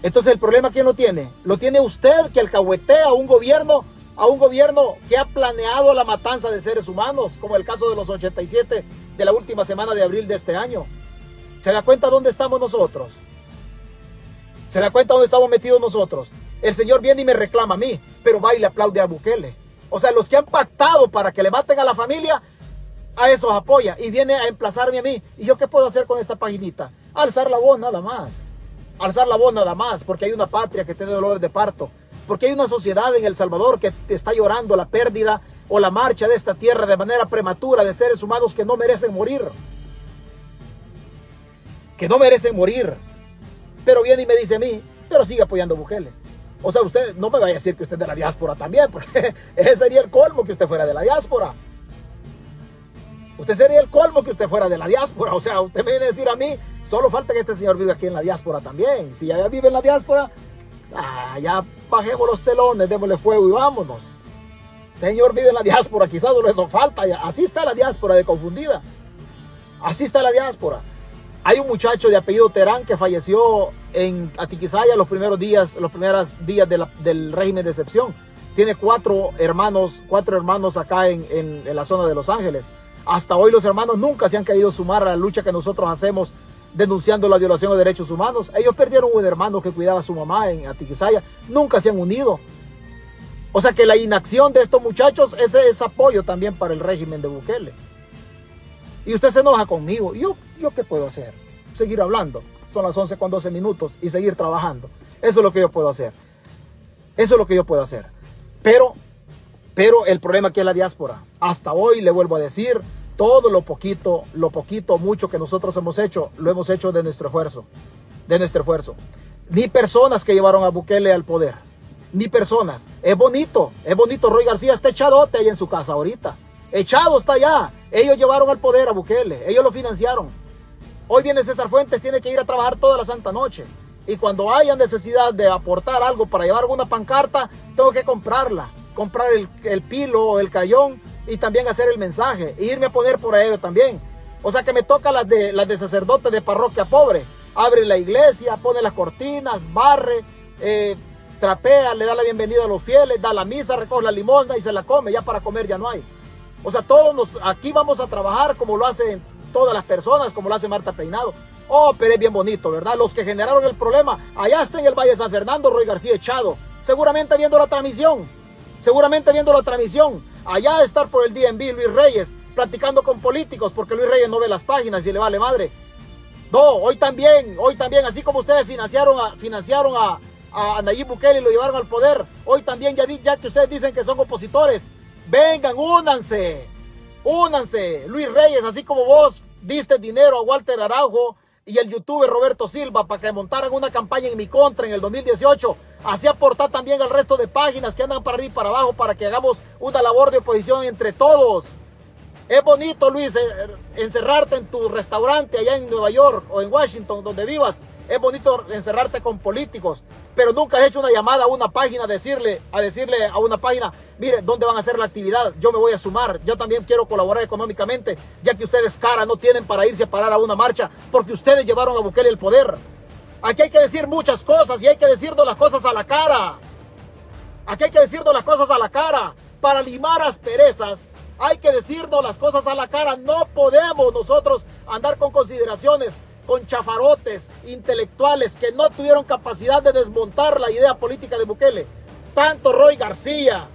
Entonces el problema quién lo tiene? Lo tiene usted que alcahuetea a un gobierno, a un gobierno que ha planeado la matanza de seres humanos, como el caso de los 87 de la última semana de abril de este año. ¿Se da cuenta dónde estamos nosotros? ¿Se da cuenta dónde estamos metidos nosotros? El Señor viene y me reclama a mí, pero va y le aplaude a Bukele. O sea, los que han pactado para que le maten a la familia, a esos apoya y viene a emplazarme a mí. ¿Y yo qué puedo hacer con esta paginita? Alzar la voz nada más alzar la voz nada más, porque hay una patria que tiene dolores de parto, porque hay una sociedad en El Salvador que está llorando la pérdida o la marcha de esta tierra de manera prematura de seres humanos que no merecen morir. Que no merecen morir. Pero viene y me dice a mí, pero sigue apoyando a Bukele. O sea, usted no me vaya a decir que usted es de la diáspora también, porque ese sería el colmo que usted fuera de la diáspora. Usted sería el colmo que usted fuera de la diáspora. O sea, usted me viene a decir a mí Solo falta que este señor viva aquí en la diáspora también. Si ya vive en la diáspora, ah, ya bajemos los telones, démosle fuego y vámonos. Señor vive en la diáspora, quizás solo eso falta. Así está la diáspora de confundida. Así está la diáspora. Hay un muchacho de apellido Terán que falleció en Atiquizaya los primeros días, los primeros días del régimen de excepción. Tiene cuatro hermanos, cuatro hermanos acá en, en la zona de Los Ángeles. Hasta hoy los hermanos nunca se han querido sumar a la lucha que nosotros hacemos denunciando la violación de derechos humanos. Ellos perdieron un hermano que cuidaba a su mamá en Atiquizaya. Nunca se han unido. O sea que la inacción de estos muchachos ese es apoyo también para el régimen de Bukele. Y usted se enoja conmigo. ¿Yo, ¿Yo qué puedo hacer? Seguir hablando. Son las 11 con 12 minutos y seguir trabajando. Eso es lo que yo puedo hacer. Eso es lo que yo puedo hacer. Pero, pero el problema aquí es la diáspora. Hasta hoy le vuelvo a decir, todo lo poquito, lo poquito, mucho que nosotros hemos hecho, lo hemos hecho de nuestro esfuerzo, de nuestro esfuerzo. Ni personas que llevaron a Bukele al poder, ni personas. Es bonito, es bonito. Roy García está echadote ahí en su casa ahorita. Echado está allá. Ellos llevaron al poder a Bukele, ellos lo financiaron. Hoy viene César Fuentes, tiene que ir a trabajar toda la santa noche. Y cuando haya necesidad de aportar algo para llevar alguna pancarta, tengo que comprarla. Comprar el, el pilo o el cayón y también hacer el mensaje. E irme a poner por ello también. O sea que me toca las de, las de sacerdote de parroquia pobre. Abre la iglesia, pone las cortinas, barre, eh, trapea, le da la bienvenida a los fieles, da la misa, recoge la limosna y se la come. Ya para comer ya no hay. O sea, todos nos, aquí vamos a trabajar como lo hacen todas las personas, como lo hace Marta Peinado. Oh, pero es bien bonito, ¿verdad? Los que generaron el problema, allá está en el Valle de San Fernando, Roy García echado, seguramente viendo la transmisión, seguramente viendo la transmisión. Allá estar por el DNB, Luis Reyes, platicando con políticos, porque Luis Reyes no ve las páginas y le vale madre. No, hoy también, hoy también, así como ustedes financiaron a, financiaron a, a Nayib Bukele y lo llevaron al poder, hoy también, ya, ya que ustedes dicen que son opositores, vengan, únanse, Únanse, Luis Reyes, así como vos diste dinero a Walter Araujo y el youtuber Roberto Silva para que montaran una campaña en mi contra en el 2018. Así aportar también al resto de páginas que andan para arriba y para abajo para que hagamos una labor de oposición entre todos. Es bonito, Luis, eh, encerrarte en tu restaurante allá en Nueva York o en Washington, donde vivas. Es bonito encerrarte con políticos pero nunca has hecho una llamada a una página a decirle, a decirle a una página, mire, ¿dónde van a hacer la actividad? Yo me voy a sumar, yo también quiero colaborar económicamente, ya que ustedes cara no tienen para irse a parar a una marcha, porque ustedes llevaron a Bukele el poder. Aquí hay que decir muchas cosas y hay que decirnos las cosas a la cara. Aquí hay que decirnos las cosas a la cara. Para limar asperezas, hay que decirnos las cosas a la cara. No podemos nosotros andar con consideraciones con chafarotes intelectuales que no tuvieron capacidad de desmontar la idea política de Bukele. Tanto Roy García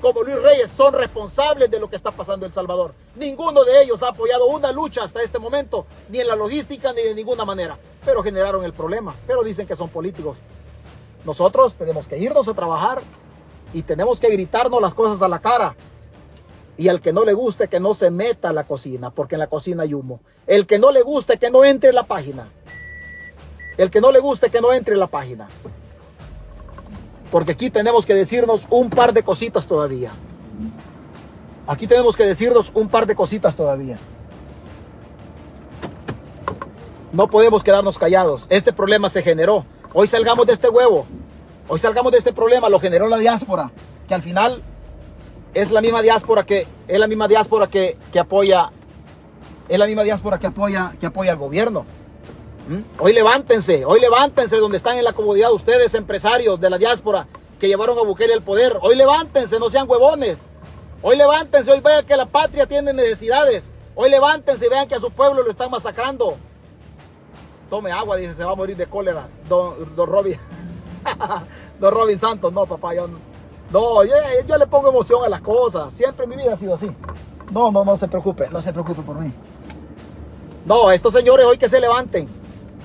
como Luis Reyes son responsables de lo que está pasando en El Salvador. Ninguno de ellos ha apoyado una lucha hasta este momento, ni en la logística ni de ninguna manera. Pero generaron el problema, pero dicen que son políticos. Nosotros tenemos que irnos a trabajar y tenemos que gritarnos las cosas a la cara. Y al que no le guste, que no se meta a la cocina, porque en la cocina hay humo. El que no le guste, que no entre en la página. El que no le guste, que no entre en la página. Porque aquí tenemos que decirnos un par de cositas todavía. Aquí tenemos que decirnos un par de cositas todavía. No podemos quedarnos callados. Este problema se generó. Hoy salgamos de este huevo. Hoy salgamos de este problema. Lo generó la diáspora. Que al final es la misma diáspora que es la misma diáspora que, apoya es la misma diáspora que apoya que apoya al gobierno. ¿Mm? Hoy levántense, hoy levántense donde están en la comodidad ustedes empresarios de la diáspora que llevaron a Bukele al poder. Hoy levántense, no sean huevones. Hoy levántense, hoy vean que la patria tiene necesidades. Hoy levántense vean que a su pueblo lo están masacrando. Tome agua, dice, se va a morir de cólera. Don, don Robin. don Robin Santos, no, papá, yo no. No, yo, le pongo emoción a las cosas. Siempre en mi vida ha sido así. No, no, no se preocupe, no se preocupe por mí. No, estos señores hoy que se levanten.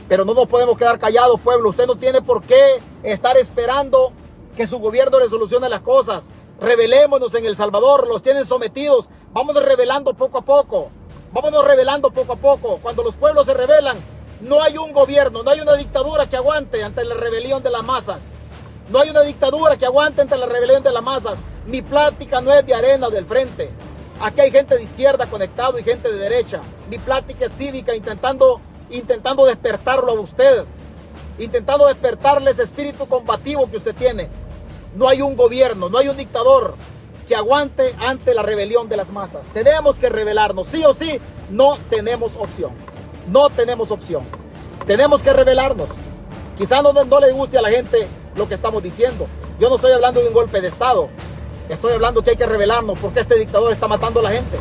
Pero no nos podemos quedar callados, pueblo. Usted no tiene por qué estar esperando que su gobierno le solucione las cosas. Revelémonos en El Salvador, los tienen sometidos. Vámonos revelando poco a poco. Vámonos revelando poco a poco. Cuando los pueblos se rebelan, no hay un gobierno, no hay una dictadura que aguante ante la rebelión de las masas. No hay una dictadura que aguante entre la rebelión de las masas. Mi plática no es de arena del frente. Aquí hay gente de izquierda conectado y gente de derecha. Mi plática es cívica intentando, intentando despertarlo a usted. Intentando despertarle ese espíritu combativo que usted tiene. No hay un gobierno, no hay un dictador que aguante ante la rebelión de las masas. Tenemos que rebelarnos, sí o sí, no tenemos opción. No tenemos opción. Tenemos que rebelarnos. Quizá no, no le guste a la gente lo que estamos diciendo. Yo no estoy hablando de un golpe de Estado. Estoy hablando que hay que revelarnos porque este dictador está matando a la gente.